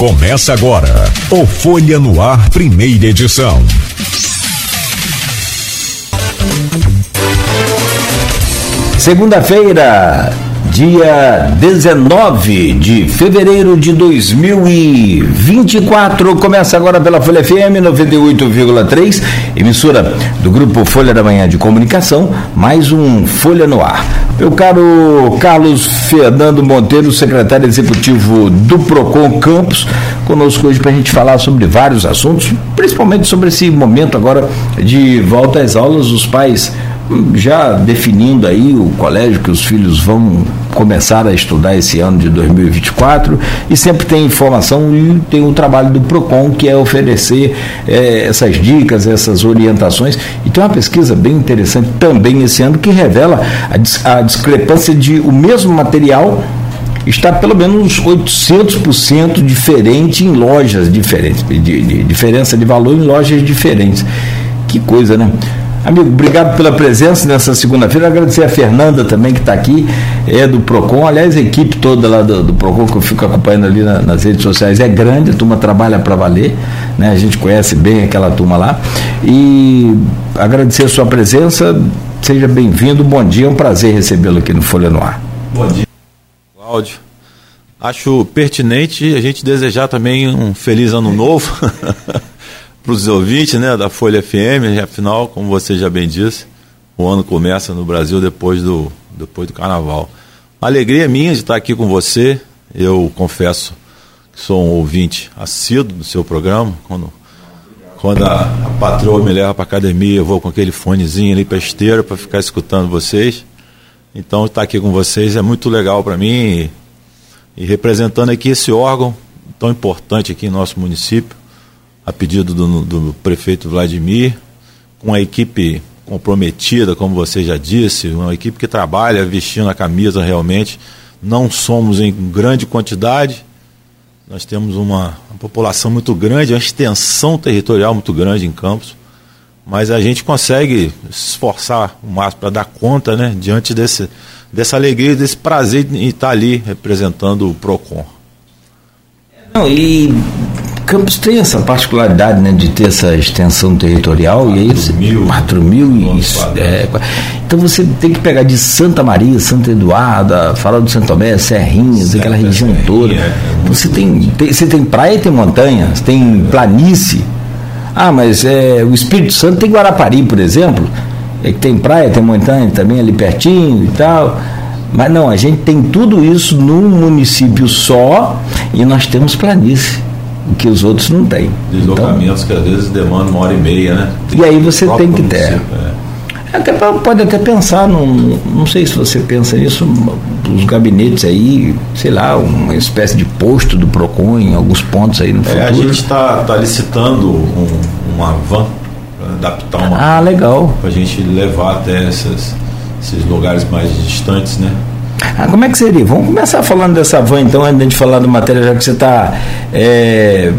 Começa agora o Folha no Ar, primeira edição. Segunda-feira, dia 19 de fevereiro de 2024. Começa agora pela Folha FM 98,3, emissora do grupo Folha da Manhã de Comunicação, mais um Folha no Ar. Meu caro Carlos Fernando Monteiro, secretário executivo do Procon Campos, conosco hoje para a gente falar sobre vários assuntos, principalmente sobre esse momento agora de volta às aulas, os pais já definindo aí o colégio que os filhos vão começar a estudar esse ano de 2024 e sempre tem informação e tem o trabalho do PROCON que é oferecer é, essas dicas, essas orientações e tem uma pesquisa bem interessante também esse ano que revela a, a discrepância de o mesmo material está pelo menos 800% diferente em lojas diferentes, de, de, diferença de valor em lojas diferentes. Que coisa, né? Amigo, obrigado pela presença nessa segunda-feira. Agradecer a Fernanda também que está aqui, é do PROCON. Aliás, a equipe toda lá do, do PROCON que eu fico acompanhando ali na, nas redes sociais é grande, a turma trabalha para valer, né? A gente conhece bem aquela turma lá. E agradecer a sua presença, seja bem-vindo, bom dia, é um prazer recebê-lo aqui no Folha no Ar. Bom dia, Cláudio. Acho pertinente a gente desejar também um feliz ano novo. para os ouvintes né, da Folha FM, afinal, como você já bem disse, o ano começa no Brasil depois do, depois do carnaval. A alegria é minha de estar aqui com você. Eu confesso que sou um ouvinte assíduo do seu programa. Quando, quando a, a patroa me leva para academia, eu vou com aquele fonezinho ali para esteira para ficar escutando vocês. Então, estar aqui com vocês é muito legal para mim e, e representando aqui esse órgão tão importante aqui em nosso município a pedido do, do prefeito Vladimir, com a equipe comprometida, como você já disse, uma equipe que trabalha vestindo a camisa realmente. Não somos em grande quantidade, nós temos uma, uma população muito grande, uma extensão territorial muito grande em Campos, mas a gente consegue se esforçar o máximo para dar conta, né, diante desse, dessa alegria, desse prazer em estar ali representando o PROCON. Não, e Campos tem essa particularidade né, de ter essa extensão territorial 4 e aí mil, 4 mil e, é, então você tem que pegar de Santa Maria, Santa Eduarda, falar do Santo Tomé, Serrinhas, aquela região toda. Então você tem, tem, você tem praia e tem montanha, você tem planície. Ah, mas é, o Espírito Santo tem Guarapari, por exemplo, é que tem praia, tem montanha também ali pertinho e tal. Mas não, a gente tem tudo isso num município só e nós temos planície que os outros não têm. Deslocamentos então, que às vezes demandam uma hora e meia, né? Tem e aí você tem que ter. É. Até, pode até pensar, num, não sei se você pensa nisso, os gabinetes aí, sei lá, uma espécie de posto do PROCON em alguns pontos aí no futuro. É, a gente está tá licitando um, uma van para adaptar uma. Ah, legal. Para a gente levar até essas, esses lugares mais distantes, né? Ah, como é que seria? Vamos começar falando dessa van, então, antes de falar do matéria, já que você está é,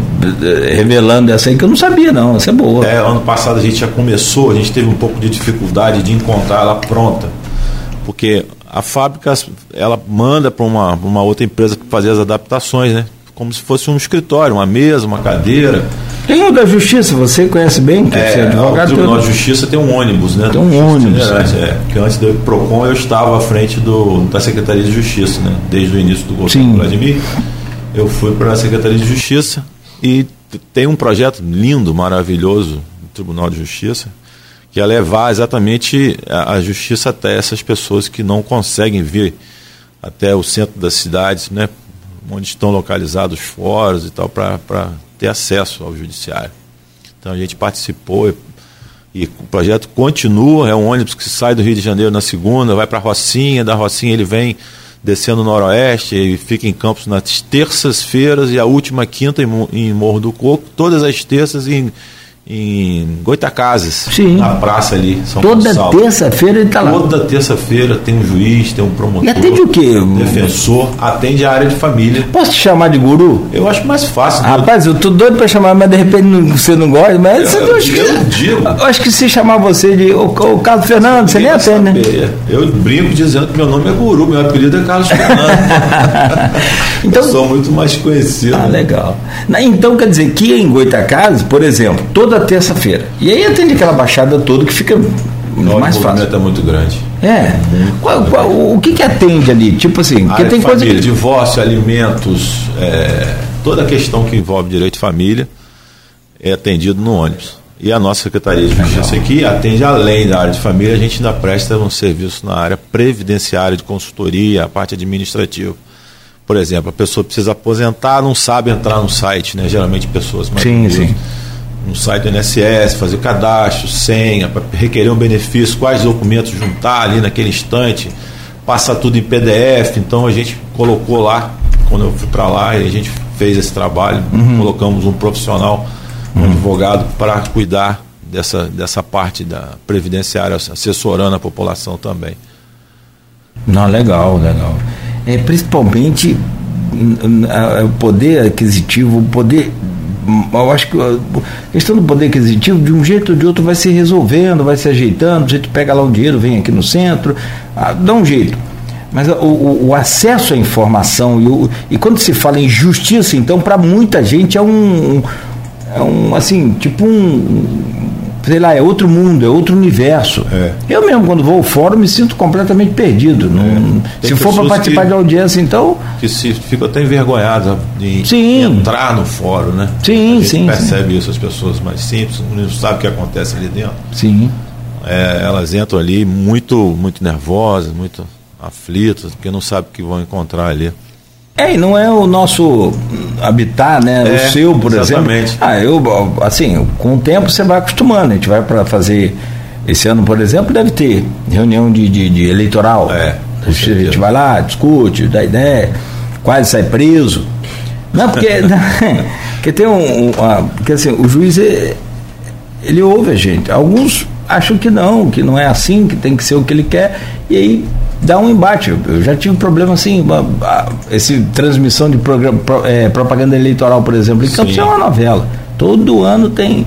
revelando essa aí, que eu não sabia, não. Essa é boa. É, ano passado a gente já começou, a gente teve um pouco de dificuldade de encontrar ela pronta. Porque a fábrica, ela manda para uma, uma outra empresa fazer as adaptações, né? Como se fosse um escritório, uma mesa, uma cadeira. Tem o da Justiça, você conhece bem, que é, você é advogado. O Tribunal de Justiça tem um ônibus, né? Tem um ônibus. É, que antes do PROCON eu estava à frente do, da Secretaria de Justiça, né? Desde o início do governo Vladimir. Eu fui para a Secretaria de Justiça e tem um projeto lindo, maravilhoso do Tribunal de Justiça, que é levar exatamente a, a justiça até essas pessoas que não conseguem vir até o centro das cidades, né? Onde estão localizados fóruns e tal, para ter acesso ao judiciário. Então a gente participou e, e, o projeto continua, é um ônibus que sai do Rio de Janeiro na segunda, vai para a Rocinha, da Rocinha ele vem descendo no noroeste e fica em Campos nas terças-feiras e a última quinta em, em Morro do Coco, todas as terças em, em Goitacazes, Sim. na praça ali, São Toda terça-feira ele está lá. Toda terça-feira tem um juiz, tem um promotor. E atende o quê? Defensor, atende a área de família. Posso te chamar de guru? Eu acho mais fácil. Rapaz, eu tô doido pra chamar, mas de repente não- você não gosta, mas você Eu- eu acho que, eu digo. eu acho que se chamar você de o, o Carlos Fernando, você nem atende, né? Eu brinco dizendo que meu nome é Guru, meu apelido é Carlos Fernando. Então, Eu sou muito mais conhecido. Ah, legal. Então quer dizer que em Goitacazes, por exemplo, toda terça-feira. E aí atende aquela baixada toda que fica Não, mais o fácil. movimento é muito grande. É. Qual- qual- o que que atende ali? Tipo assim, porque tem de coisa família, que... divórcio, alimentos, é, toda a questão que envolve direito de família é atendido no ônibus. E a nossa Secretaria de Justiça aqui atende além da área de família, a gente ainda presta um serviço na área previdenciária, de consultoria, a parte administrativa. Por exemplo, a pessoa precisa aposentar, não sabe entrar no site, né? Geralmente pessoas mais Sim, sim. No site do INSS, fazer cadastro, senha, para requerer um benefício, quais documentos juntar ali naquele instante, passar tudo em PDF. Então a gente colocou lá, quando eu fui para lá, e a gente fez esse trabalho, colocamos um profissional, um advogado, para cuidar dessa, dessa parte da previdenciária, assessorando a população também. Não, legal, legal. É, principalmente o poder aquisitivo, o poder. Eu acho que a questão do poder aquisitivo, de um jeito ou de outro, vai se resolvendo, vai se ajeitando. A gente pega lá um dinheiro, vem aqui no centro, ah, dá um jeito. Mas o, o- o acesso à informação e, o- e quando se fala em justiça, então, para muita gente é um, um- é um assim, tipo um, sei lá, é outro mundo, é outro universo. É. Eu mesmo, quando vou ao fórum, me sinto completamente perdido. Não- Tem se for para participar que- de audiência, então. Que se ficam até envergonhadas de Sim. entrar no fórum, né? Sim, a gente sim, percebe isso, as pessoas mais simples, não sabem o que acontece ali dentro. Sim. É, elas entram ali muito, muito nervosas, muito aflitas, porque não sabem o que vão encontrar ali. É, e não é o nosso habitat, né? É, o seu, por exatamente. exemplo. Ah, eu, assim, com o tempo você vai acostumando. A gente vai para fazer. Esse ano, por exemplo, deve ter reunião de, de, de eleitoral. É, a gente vai lá, discute, dá ideia, quase sai preso. Não, porque, porque tem um. um uma- porque assim, o juiz é- ele ouve a gente. Alguns acham que não, que não é assim, que tem que ser o que ele quer, e aí dá um embate. Eu, já tive problema assim, uma- esse transmissão de programa, pro- eh, propaganda eleitoral, por exemplo, em Campos Sim. é uma novela. Todo ano tem.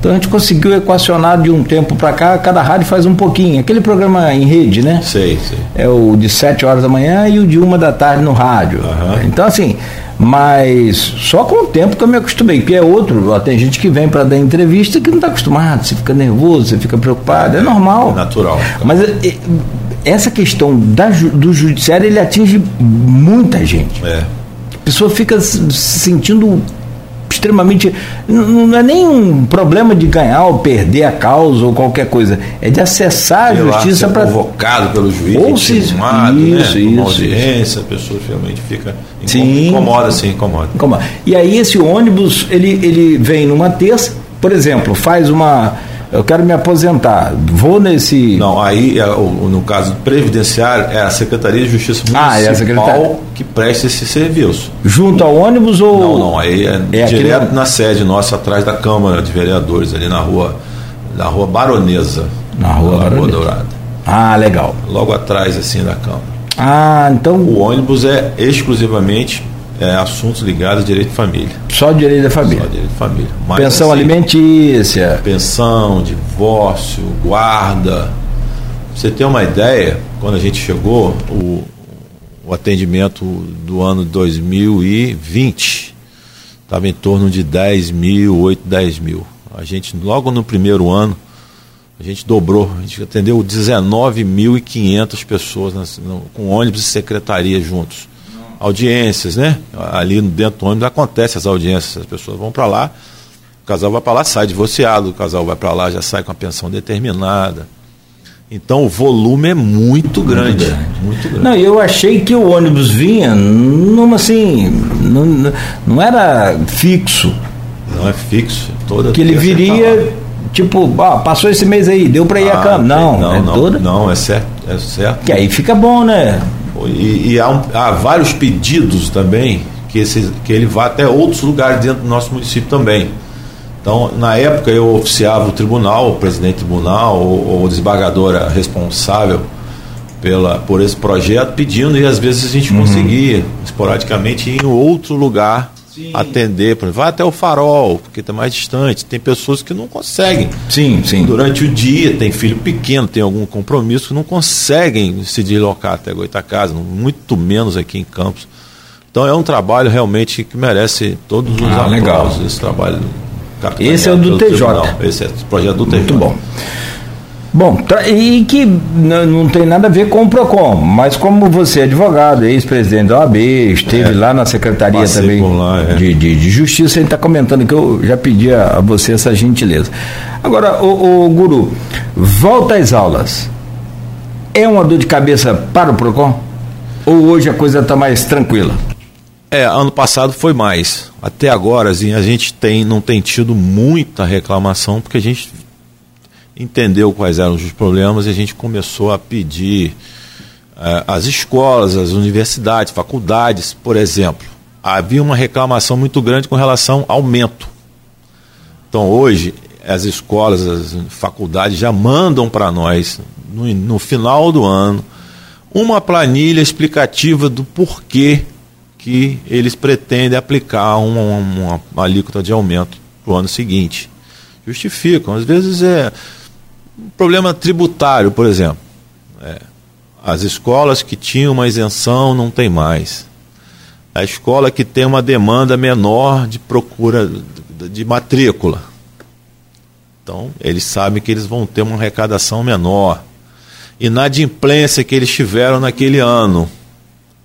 Então a gente conseguiu equacionar de um tempo para cá, cada rádio faz um pouquinho. Aquele programa em rede, né? Sei, sei. É o de 7 horas da manhã e o de uma da tarde no rádio. Aham. Então, assim, mas só com o tempo que eu me acostumei, porque é outro. ó, Tem gente que vem para dar entrevista que não está acostumado, você fica nervoso, você fica preocupado, é, normal. É natural. Mas é, é, essa questão da do judiciário, ele atinge muita gente. É. A pessoa fica se se sentindo extremamente. Não é nem um problema de ganhar ou perder a causa ou qualquer coisa. É de acessar a Sei lá, justiça para. convocado pelo juiz, Ou intimado, se- né? isso, Uma isso, audiência, a pessoa realmente fica Sim. incomoda, sim, incomoda. Como? E aí esse ônibus, ele, ele vem numa terça, por exemplo, faz uma. Eu quero me aposentar. Vou nesse. Não, aí é, o- no caso previdenciário é a Secretaria de Justiça Ah, é a Municipal secretaria. que presta esse serviço. Junto ao ônibus ou. Não, não, aí é, É aquele- direto na sede nossa, atrás da Câmara de Vereadores, ali na rua, na rua Baronesa. Na Rua Lagoa Baronesa. Dourada. Ah, legal. Logo atrás, assim, da Câmara. Ah, então O ônibus é exclusivamente é, assuntos ligados a direito de família. só direito da Só família. direito de família. Mas, Pensão assim, alimentícia. Pensão, divórcio, guarda. Pra você ter uma ideia, quando a gente chegou, o, o atendimento do ano 2020 estava em torno de 10 mil, 8, 10 mil. A gente, logo no primeiro ano, a gente dobrou, a gente atendeu 19.500 pessoas nas- no- com ônibus e secretaria juntos. Audiências, né? Ali dentro do ônibus acontece as audiências, as pessoas vão para lá, o casal vai para lá, sai divorciado, o casal vai para lá, já sai com a pensão determinada. Então o volume é muito grande. Muito grande. Não, eu achei que o ônibus vinha numa assim. Não, não era fixo. Não é fixo. Toda Que ele tá viria, tipo, ah, passou esse mês aí, deu para ir a Ah, campo. Não, não, é não, toda. não, é certo, é certo. Que aí fica bom, né? E, e há, um- há vários pedidos também que, esse, que ele vá até outros lugares dentro do nosso município também. Então, na época, eu oficiava o tribunal, o presidente do tribunal, ou, ou desembargadora responsável pela, por esse projeto, pedindo, e às vezes a gente uhum. conseguia, esporadicamente, ir em outro lugar Sim. atender. Vai até o farol, porque está mais distante. Tem pessoas que não conseguem. Sim, sim. Durante o dia, tem filho pequeno, tem algum compromisso, que não conseguem se deslocar até Goitacazes, muito menos aqui em Campos. Então é um trabalho realmente que merece todos os ah, legal. esse trabalho. Esse é o do TJ. Tribunal. Esse é o projeto do TJ. Muito bom. Bom, e que não tem nada a ver com o PROCON, mas como você é advogado, ex-presidente da OAB, esteve é, lá na Secretaria também lá, é. de, de, de, Justiça, a gente está comentando que eu já pedi a, a, você essa gentileza. Agora, o, o Guru, volta às aulas. É uma dor de cabeça para o PROCON? Ou hoje a coisa está mais tranquila? É, ano passado foi mais. Até agora, assim, a gente tem, não tem tido muita reclamação, porque a gente entendeu quais eram os problemas e a gente começou a pedir às escolas, às universidades, faculdades, por exemplo. Havia uma reclamação muito grande com relação ao aumento. Então hoje as escolas, as faculdades já mandam para nós, no, no final do ano, uma planilha explicativa do porquê que eles pretendem aplicar uma, uma, uma alíquota de aumento para o ano seguinte. Justificam. Às vezes é problema tributário, por exemplo. É, as escolas que tinham uma isenção não tem mais. A escola que tem uma demanda menor de procura de, matrícula. Então, eles sabem que eles vão ter uma arrecadação menor. Inadimplência que eles tiveram naquele ano.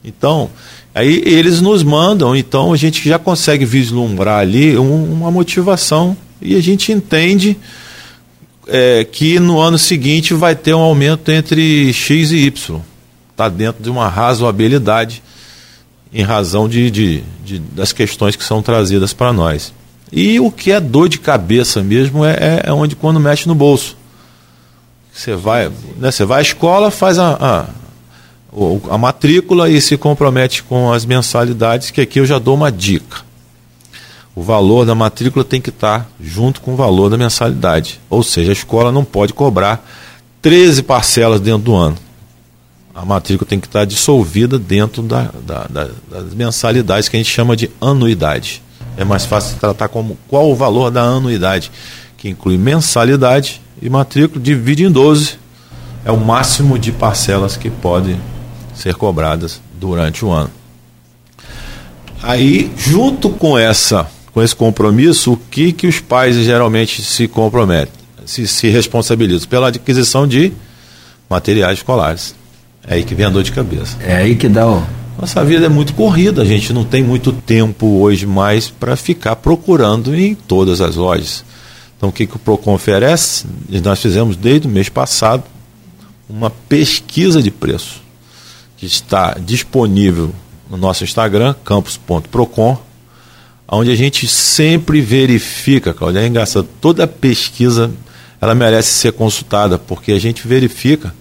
Então, aí eles nos mandam, então a gente já consegue vislumbrar ali um, uma motivação e a gente entende é, que no ano seguinte vai ter um aumento entre X e Y. Está dentro de uma razoabilidade em razão de, de, de, das questões que são trazidas para nós. E o que é dor de cabeça mesmo é, é, é onde quando mexe no bolso. Você vai, né, você vai à escola, faz a, a, a matrícula e se compromete com as mensalidades, que aqui eu já dou uma dica o valor da matrícula tem que estar junto com o valor da mensalidade. Ou seja, a escola não pode cobrar 13 parcelas dentro do ano. A matrícula tem que estar dissolvida dentro da, da, da, das mensalidades que a gente chama de anuidade. É mais fácil tratar como qual o valor da anuidade, que inclui mensalidade e matrícula, divide em 12. É o máximo de parcelas que podem ser cobradas durante o ano. Aí, junto com essa com esse compromisso, o que, que os pais geralmente se comprometem, se, se responsabilizam? Pela aquisição de materiais escolares. É aí que vem a dor de cabeça. É aí que dá o. Nossa vida é muito corrida, a gente não tem muito tempo hoje mais para ficar procurando em todas as lojas. Então, o que, que o PROCON oferece? Nós fizemos desde o mês passado uma pesquisa de preço que está disponível no nosso Instagram, campus.procon onde a gente sempre verifica, Claudia, é engraçado, toda pesquisa ela merece ser consultada, porque a gente verifica,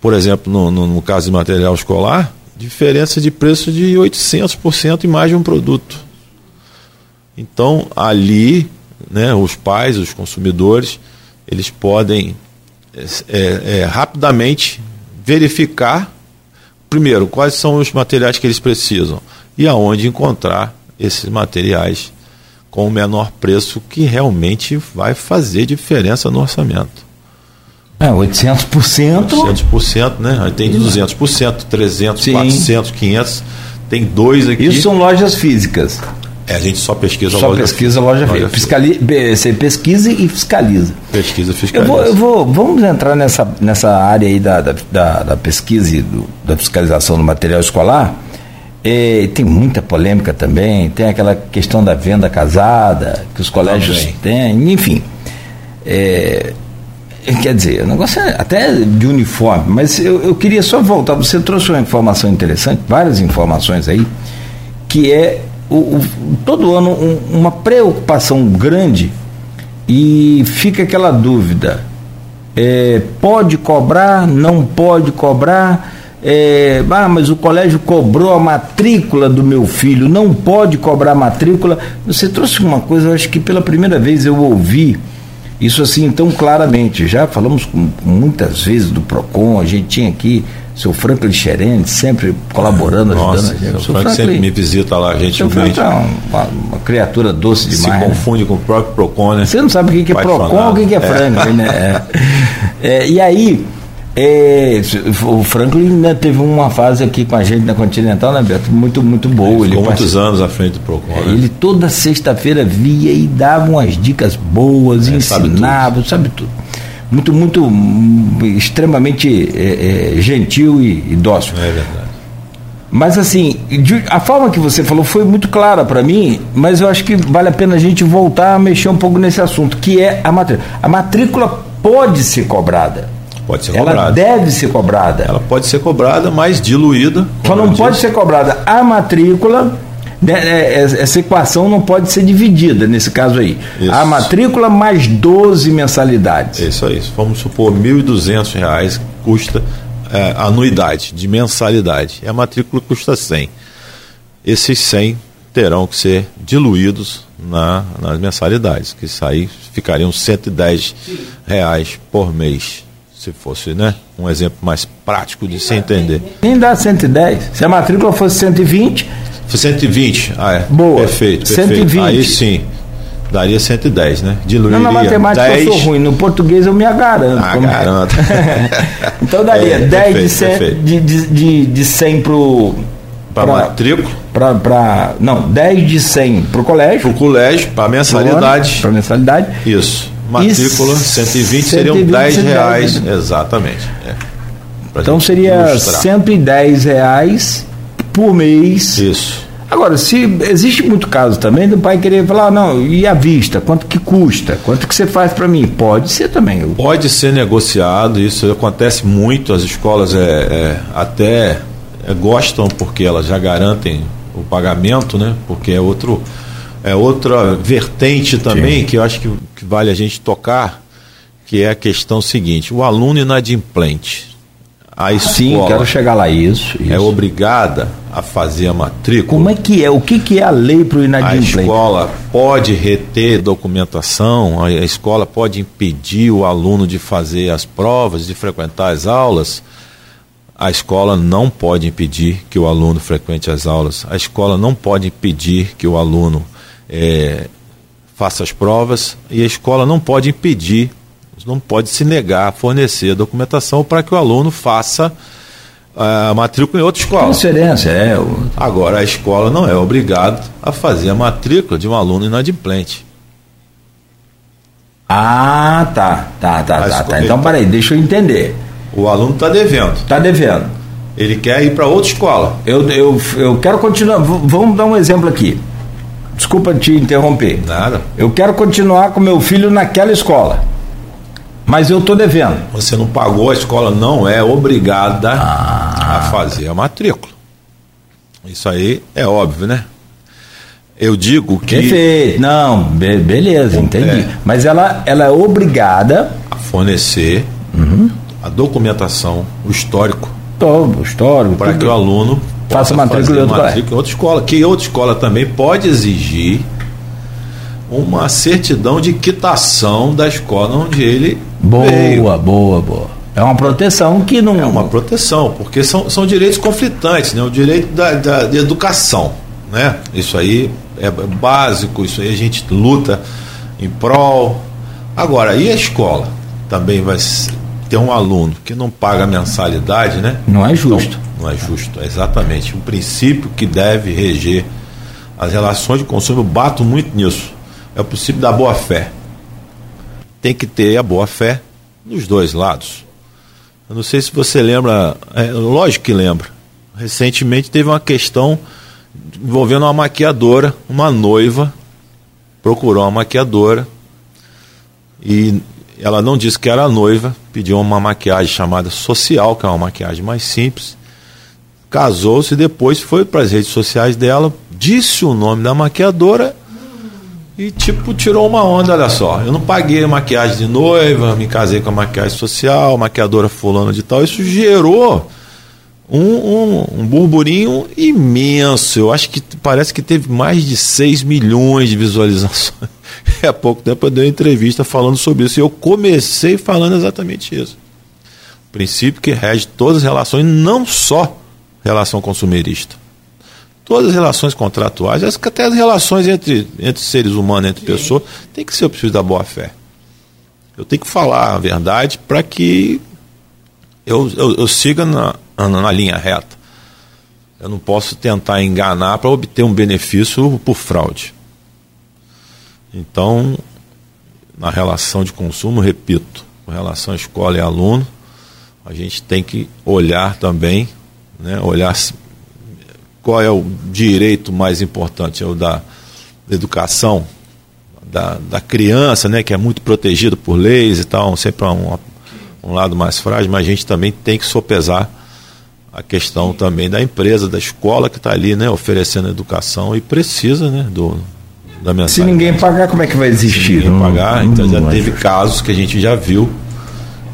por exemplo, no, no, no caso de material escolar, diferença de preço de 800% em mais de um produto. Então, ali, né, os pais, os consumidores, eles podem é, é, é rapidamente verificar, primeiro, quais são os materiais que eles precisam e aonde encontrar esses materiais com o menor preço que realmente vai fazer diferença no orçamento. É, 800%. 800%, né? Aí tem 200%, 300, Sim. 400, 500. Tem dois aqui. Isso são lojas físicas. É, a gente só pesquisa só loja pesquisa loja, loja Fiscali você pesquisa e fiscaliza. Pesquisa e fiscaliza. Eu vou, eu vou, vamos entrar nessa, nessa área aí da, da, da pesquisa e do, da fiscalização do material escolar é, tem muita polêmica também, tem aquela questão da venda casada, que os colégios também. têm, enfim. É, quer dizer, o negócio é até de uniforme, mas eu, eu queria só voltar. Você trouxe uma informação interessante, várias informações aí, que é o, o todo ano um, uma preocupação grande e fica aquela dúvida: é, pode cobrar, não pode cobrar? É, ah, mas o colégio cobrou a matrícula do meu filho, não pode cobrar matrícula. Você trouxe uma coisa, eu acho que pela primeira vez eu ouvi isso assim tão claramente. Já falamos com, muitas vezes do PROCON, a gente tinha aqui seu Franklin Xerente, sempre colaborando, Nossa, ajudando a gente. O Franklin sempre me visita lá, gentilmente. É uma, uma, criatura doce demais. Se confunde né? com o próprio PROCON, né? Você não sabe o que, é PROCON ou o que, é Franklin, né? É. É, e aí, é, o Franklin né, teve uma fase aqui com a gente na Continental, né, Beto? Muito, muito boa. Ele ficou muitos anos à frente do Procon. É, né? Ele toda sexta-feira via e dava umas dicas boas, é, ensinava, sabe tudo. Sabe tudo. Muito, muito, extremamente é, é, gentil e, e dócil. É verdade. Mas assim, a forma que você falou foi muito clara para mim, mas eu acho que vale a pena a gente voltar a mexer um pouco nesse assunto, que é a matrícula. A matrícula pode ser cobrada Pode ser ela cobrada. deve ser cobrada. Ela pode ser cobrada, mas diluída. Só não pode ser cobrada a matrícula. Né, é, é, essa equação não pode ser dividida nesse caso aí. Isso. A matrícula mais 12 mensalidades. Isso aí. Vamos supor R$ 1.200 custa é, anuidade de mensalidade. E a matrícula custa 100. Esses 100 terão que ser diluídos na, nas mensalidades, que isso aí ficariam 110 reais por mês se fosse, né? Um exemplo mais prático de se entender. Nem dá 110. Se a matrícula fosse 120. Foi 120, ah, é. Boa. Perfeito, perfeito. 120. Aí sim. Daria 110, né? Diluiria Não, na matemática 10... eu sou ruim, no português eu me agaranto. Ah, garanto. então daria é, 10 perfeito, de, 100, de, de, de, de 100 pro... Para matrícula? Pra, pra, não, 10 de 100 para o colégio. Para o colégio, para mensalidade. Para mensalidade. Isso matrícula 120, 120 seriam 10 reais. Né? Exatamente. É. Então seria ilustrar. 110 reais por mês. Isso. Agora, se existe muito caso também do pai querer falar, não, e a vista, quanto que custa? Quanto que você faz para mim? Pode ser também. Pode ser negociado, isso acontece muito, as escolas é, é até é, gostam porque elas já garantem o pagamento, né? Porque é outro é outra vertente também Sim. que eu acho que, que, vale a gente tocar, que é a questão seguinte: o aluno inadimplente. A escola Sim, quero chegar lá isso, isso, É obrigada a fazer a matrícula. Como é que é? O que, que é a lei para o inadimplente? A escola pode reter documentação, a escola pode impedir o aluno de fazer as provas, de frequentar as aulas. A escola não pode impedir que o aluno frequente as aulas. A escola não pode impedir que o aluno é, faça as provas e a escola não pode impedir, não pode se negar a fornecer a documentação para que o aluno faça a matrícula em outra escola. Transferência, é. Agora, a escola não é obrigada a fazer a matrícula de um aluno inadimplente. Ah, tá, tá, tá, tá, tá. Então, peraí, deixa eu entender. O aluno está devendo. Está devendo. Ele quer ir para outra escola. Eu, eu, eu quero continuar. Vamos dar um exemplo aqui. Desculpa te interromper. Nada. Eu quero continuar com meu filho naquela escola. Mas eu estou devendo. Você não pagou, a escola não é obrigada ah. a fazer a matrícula. Isso aí é óbvio, né? Eu digo que. Perfeito, não, be beleza, entendi. É, Mas ela, ela é obrigada a fornecer uhum. a documentação, o histórico. Todo, o histórico. Para que o aluno faça matrícula, matrícula em outra escola. Que outra escola também pode exigir uma certidão de quitação da escola onde ele boa, veio. Boa, boa, boa. É uma proteção que não. É uma proteção, porque são, são direitos conflitantes, né? O direito da, da de educação, né? Isso aí é básico, isso aí a gente luta em prol. Agora, e a escola? Também vai ter um aluno que não paga mensalidade, né? Não é justo. Então, não é justo, é exatamente. Um princípio que deve reger as relações de consumo. Eu bato muito nisso. É o princípio da boa-fé. Tem que ter a boa-fé nos dois lados. Eu não sei se você lembra, é, lógico que lembra. Recentemente teve uma questão envolvendo uma maquiadora, uma noiva procurou uma maquiadora e ela não disse que era noiva, pediu uma maquiagem chamada social, que é uma maquiagem mais simples casou-se depois foi para as redes sociais dela, disse o nome da maquiadora e tipo tirou uma onda, olha só. Eu não paguei maquiagem de noiva, me casei com a maquiagem social, maquiadora fulana de tal. Isso gerou um, um, um, burburinho imenso. Eu acho que parece que teve mais de 6 milhões de visualizações. Há pouco tempo eu dei uma entrevista falando sobre isso. E eu comecei falando exatamente isso. O princípio que rege todas as relações, não só relação consumerista. Todas as relações contratuais, até as relações entre, entre seres humanos, entre pessoas, tem que ser o princípio da boa fé. Eu tenho que falar a verdade para que eu, eu, eu siga na, na linha reta. Eu não posso tentar enganar para obter um benefício por fraude. Então, na relação de consumo, repito, com relação à escola e aluno, a gente tem que olhar também, né, olhar qual é o direito mais importante, é o da educação da, da criança, né, que é muito protegido por leis e tal, sempre um, um lado mais frágil, mas a gente também tem que sopesar a questão também da empresa, da escola que está ali, né, oferecendo educação e precisa, né, do da mensagem. Se ninguém pagar, como é que vai existir? Se ninguém pagar, então já teve casos que a gente já viu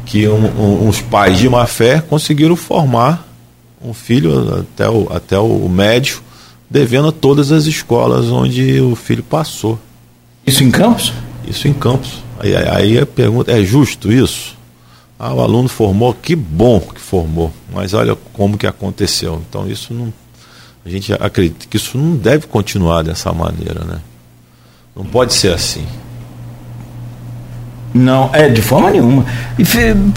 que um, um, uns pais de má fé conseguiram formar um filho até o, até o médio devendo a todas as escolas onde o filho passou. Isso em Campos? Isso em Campos. Aí, aí a pergunta é justo isso? Ah, o aluno formou, que bom que formou, mas olha como que aconteceu. Então isso não, a gente acredita que isso não deve continuar dessa maneira, né? Não pode ser assim. Não, é de forma nenhuma. E,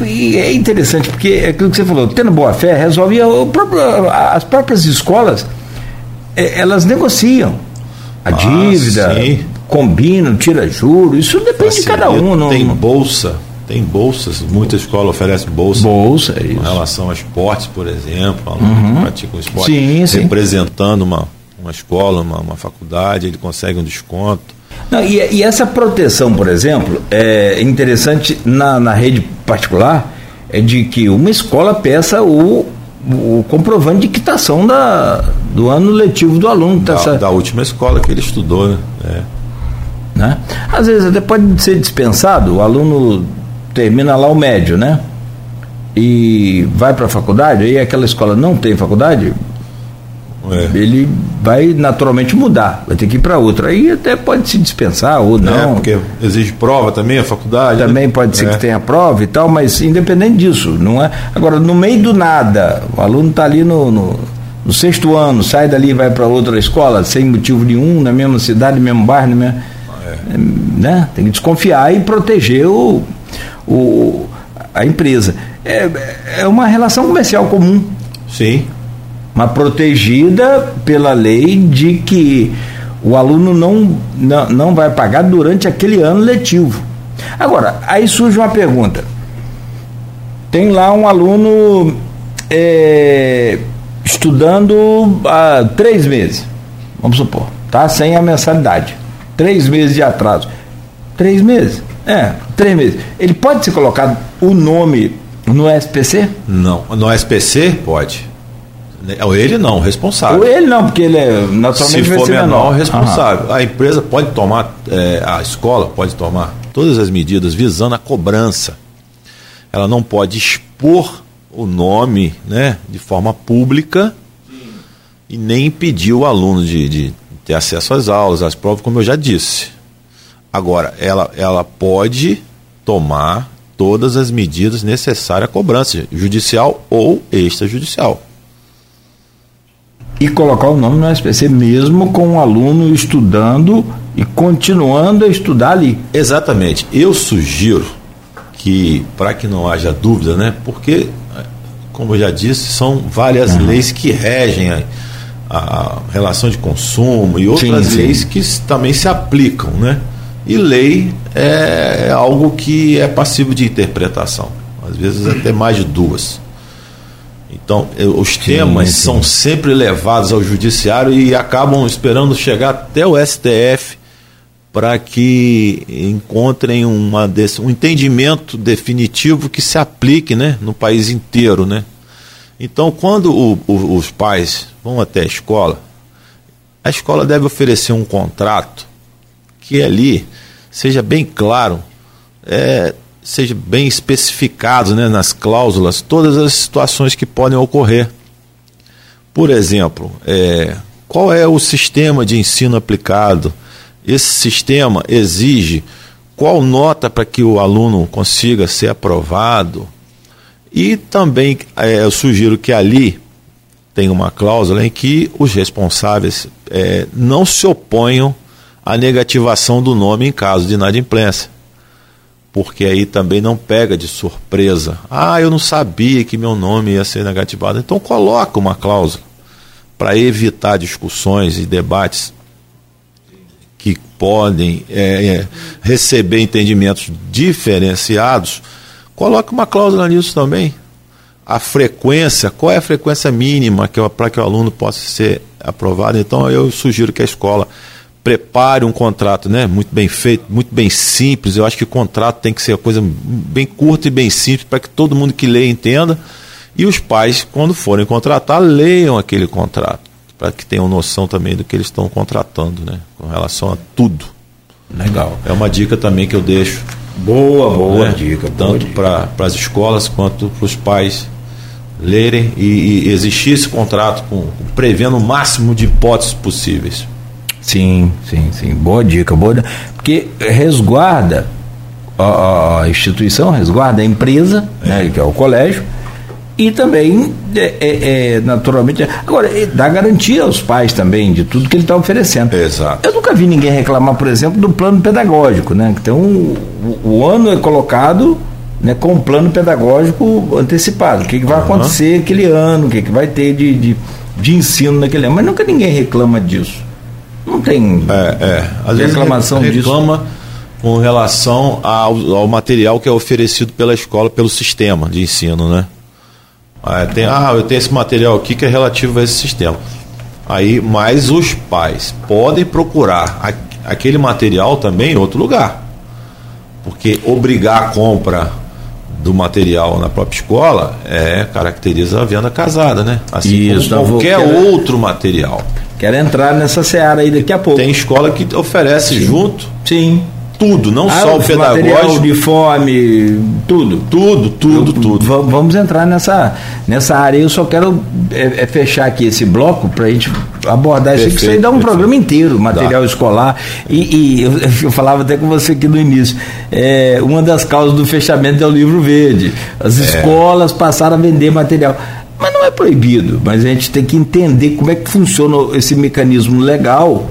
e, é interessante porque é aquilo que você falou, tendo boa fé, resolve próprio, as próprias escolas, é, elas negociam a ah, dívida, sim. combinam, tira juros, isso depende de cada um. Não, tem bolsa tem bolsas, muitas escolas oferecem bolsa. Bolsa, é isso. Com relação a esportes, por exemplo, aluno uhum. que pratica um esporte sim, sim. representando uma, uma escola, uma, uma faculdade, ele consegue um desconto. Não, e, e, essa proteção, por exemplo, é interessante na, na rede particular, é de que uma escola peça o, o comprovante de quitação da, do ano letivo do aluno. Tá da, da última escola que ele estudou, né? É. Né? Às vezes até pode ser dispensado, o aluno termina lá o médio, né? E vai para a faculdade, aí aquela escola não tem faculdade, é. ele vai naturalmente mudar, vai ter que ir para outra. Aí até pode se dispensar ou é, não. É, porque exige prova também a faculdade. Também né? pode ser é. que tenha prova e tal, mas independente disso, não é? Agora, no meio do nada, o aluno está ali no, no, no, sexto ano, sai dali e vai para outra escola, sem motivo nenhum, na mesma cidade, no mesmo bairro, no mesmo, é. né? Tem que desconfiar e proteger o o, a empresa. É, é uma relação comercial comum. Sim. Mas protegida pela lei de que o aluno não, não, não vai pagar durante aquele ano letivo. Agora, aí surge uma pergunta. Tem lá um aluno é, estudando há três meses, vamos supor, tá? Sem a mensalidade. Três meses de atraso. Três meses. É, três meses. Ele pode ser colocado o nome no SPC? Não. No SPC, pode. Ele não, responsável. Ou ele não, porque ele é naturalmente Se for menor, menor responsável. A empresa pode tomar, é, a escola pode tomar todas as medidas visando a cobrança. Ela não pode expor o nome né, de forma pública Sim. e nem impedir o aluno de, de ter acesso às aulas, às provas, como eu já disse. Agora, ela, ela pode tomar todas as medidas necessárias à cobrança judicial ou extrajudicial. E colocar o nome no SPC mesmo com o aluno estudando e continuando a estudar ali. Exatamente. Eu sugiro que, para que não haja dúvida, né? Porque, como eu já disse, são várias uhum. leis que regem a, a, relação de consumo e outras sim, sim. leis que também se aplicam, né? E lei é algo que é passivo de interpretação, às vezes até mais de duas. Então, os sim, temas sim. são sempre levados ao judiciário e acabam esperando chegar até o STF para que encontrem uma desse, um entendimento definitivo que se aplique né, no país inteiro. Né? Então, quando o, o, os pais vão até a escola, a escola deve oferecer um contrato que ali seja bem claro, é, seja bem especificado né, nas cláusulas todas as situações que podem ocorrer. por exemplo, é, qual é o sistema de ensino aplicado? Esse sistema exige qual nota para que o aluno consiga ser aprovado? E também é, eu sugiro que ali tem uma cláusula em que os responsáveis é, não se oponham à negativação do nome em caso de inadimplência. Porque aí também não pega de surpresa. Ah, eu não sabia que meu nome ia ser negativado. Então coloca uma cláusula para evitar discussões e debates que podem é, é, receber entendimentos diferenciados, coloque uma cláusula nisso também. A frequência, qual é a frequência mínima que, para que o aluno possa ser aprovado? Então eu sugiro que a escola prepare um contrato né, muito bem feito, muito bem simples. Eu acho que o contrato tem que ser uma coisa bem curta e bem simples para que todo mundo que lê entenda. E os pais, quando forem contratar, leiam aquele contrato para que tenham noção também do que eles estão contratando, né? Com relação a tudo. Legal. É uma dica também que eu deixo. Boa, boa né? dica. Tanto para as escolas quanto para os pais lerem e, e, existir esse contrato com, prevendo o máximo de hipóteses possíveis. Sim, sim, sim. Boa dica, boa. Porque resguarda a, a instituição, resguarda a empresa, é. né, que é o colégio, e também, é, é, é, naturalmente, agora, dá garantia aos pais também de tudo que ele está oferecendo. Exato. Eu nunca vi ninguém reclamar, por exemplo, do plano pedagógico, né? Então, o, o ano é colocado né, com um plano pedagógico antecipado. O que, que vai uhum. acontecer aquele ano, o que, que vai ter de, de, de, ensino naquele ano. Mas nunca ninguém reclama disso. Não tem é, é. Às reclamação vezes reclama disso. com relação ao, ao material que é oferecido pela escola, pelo sistema de ensino, né? Ah, tem, ah, eu tenho esse material aqui que é relativo a esse sistema. Aí, mas os pais podem procurar a, aquele material também em outro lugar. Porque obrigar a compra do material na própria escola é caracteriza a venda casada, né? Assim Isso, como qualquer vou, outro material. Quero entrar nessa seara aí daqui a pouco. Tem escola que oferece Sim. junto. Sim tudo, não ah, só o pedagógico. uniforme, tudo. Tudo, tudo, Eu, tudo. Vamos entrar nessa, nessa área. Eu só quero é, é fechar aqui esse bloco para a gente abordar perfeito, isso. Isso aí dá um perfeito. programa inteiro, material dá. escolar. E, e eu, eu, falava até com você aqui no início. É, uma das causas do fechamento é o livro verde. As é. escolas passaram a vender material. Mas não é proibido, mas a gente tem que entender como é que funciona esse mecanismo legal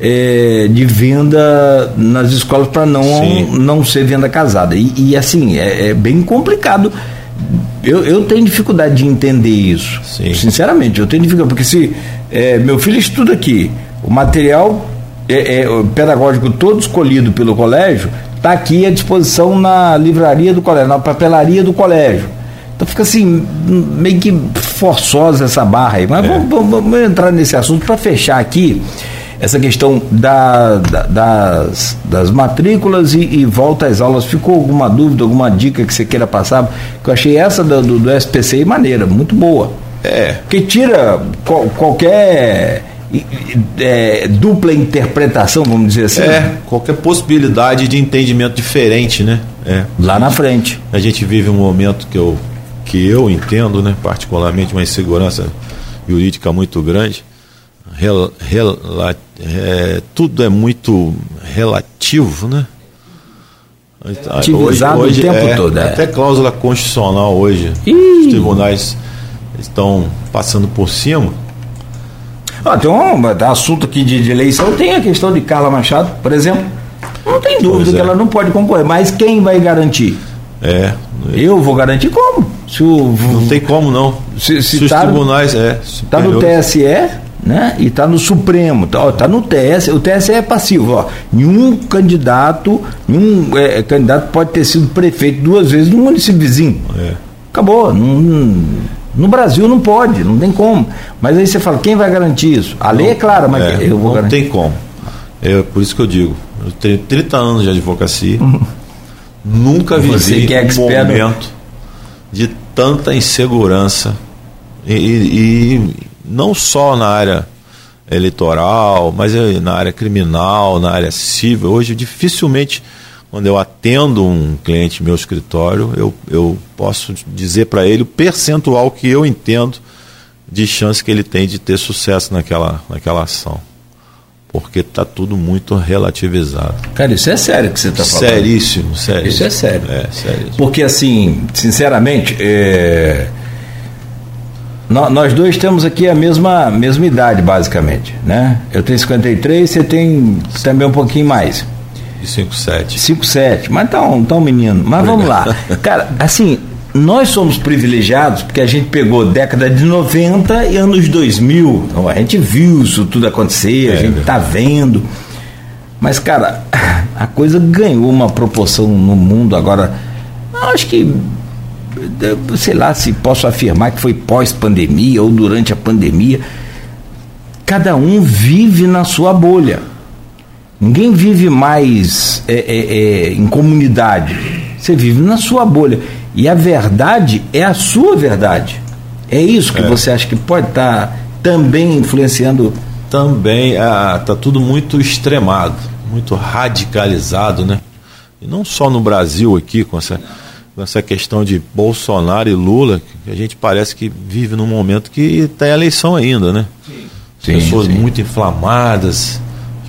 é, de venda nas escolas para não, não ser venda casada. E, e assim, é, é, bem complicado. Eu, eu tenho dificuldade de entender isso. Sim. Sinceramente, eu tenho dificuldade, porque se é, meu filho estuda aqui, o material é, é, pedagógico todo escolhido pelo colégio está aqui à disposição na livraria do colégio, na papelaria do colégio. Então fica assim, meio que forçosa essa barra aí. Mas é. vamos, vamos, vamos entrar nesse assunto para fechar aqui essa questão da, da, das, das matrículas e, e, volta às aulas. Ficou alguma dúvida, alguma dica que você queira passar? Que eu achei essa do, do, do SPCI maneira, muito boa. É. Que tira qual, qualquer é, dupla interpretação, vamos dizer assim. É, qualquer possibilidade de entendimento diferente, né? É. Lá na frente. A gente vive um momento que eu, que eu entendo, né, particularmente, uma insegurança jurídica muito grande rel, rel, é, tudo é muito relativo, né? Utilizado hoje, hoje, o tempo é, todo. É. Até cláusula constitucional hoje, Ih. os tribunais estão passando por cima. Ah, tem um assunto aqui de, de, eleição, tem a questão de Carla Machado, por exemplo. Não tem dúvida que é. ela não pode concorrer, mas quem vai garantir? É. Eu vou garantir como? Se o, não tem como não. Se, se, se tá, os tribunais é. Está no TSE, né? E está no Supremo, está tá no TSE, o TSE é passivo, ó. Nenhum candidato, nenhum é, candidato pode ter sido prefeito duas vezes no município vizinho. É. Acabou. Não, no Brasil não pode, não tem como. Mas aí você fala, quem vai garantir isso? A lei é clara, mas é, eu vou não garantir. Não tem como. É por isso que eu digo, eu tenho 30 anos de advocacia, nunca vivi que é um momento de tanta insegurança e, e não só na área eleitoral, mas na área criminal, na área civil. Hoje, dificilmente, quando eu atendo um cliente no meu escritório, eu, eu posso dizer para ele o percentual que eu entendo de chance que ele tem de ter sucesso naquela, naquela ação. Porque está tudo muito relativizado. Cara, isso é sério que você está falando. Seríssimo, sério. Isso é sério. É, sério. Porque, assim, sinceramente, é... nós dois temos aqui a mesma, mesma idade, basicamente. Né? Eu tenho 53, você tem também um pouquinho mais. E 57. 57, mas tá um, tá um menino. Mas vamos lá. Cara, assim, nós somos privilegiados porque a gente pegou década de 90 e anos 2000. Então, a gente viu isso tudo acontecer, é, a gente está vendo. Mas, cara, a coisa ganhou uma proporção no mundo agora. Acho que, sei lá se posso afirmar que foi pós-pandemia ou durante a pandemia. Cada um vive na sua bolha. Ninguém vive mais é, é, é em comunidade. Você vive na sua bolha. E a verdade é a sua verdade. É isso que é. você acha que pode estar tá também influenciando? Também está ah, tudo muito extremado, muito radicalizado, né? E não só no Brasil aqui, com essa, com essa questão de Bolsonaro e Lula, que a gente parece que vive num momento que está em eleição ainda, né? Sim. Pessoas sim. muito inflamadas,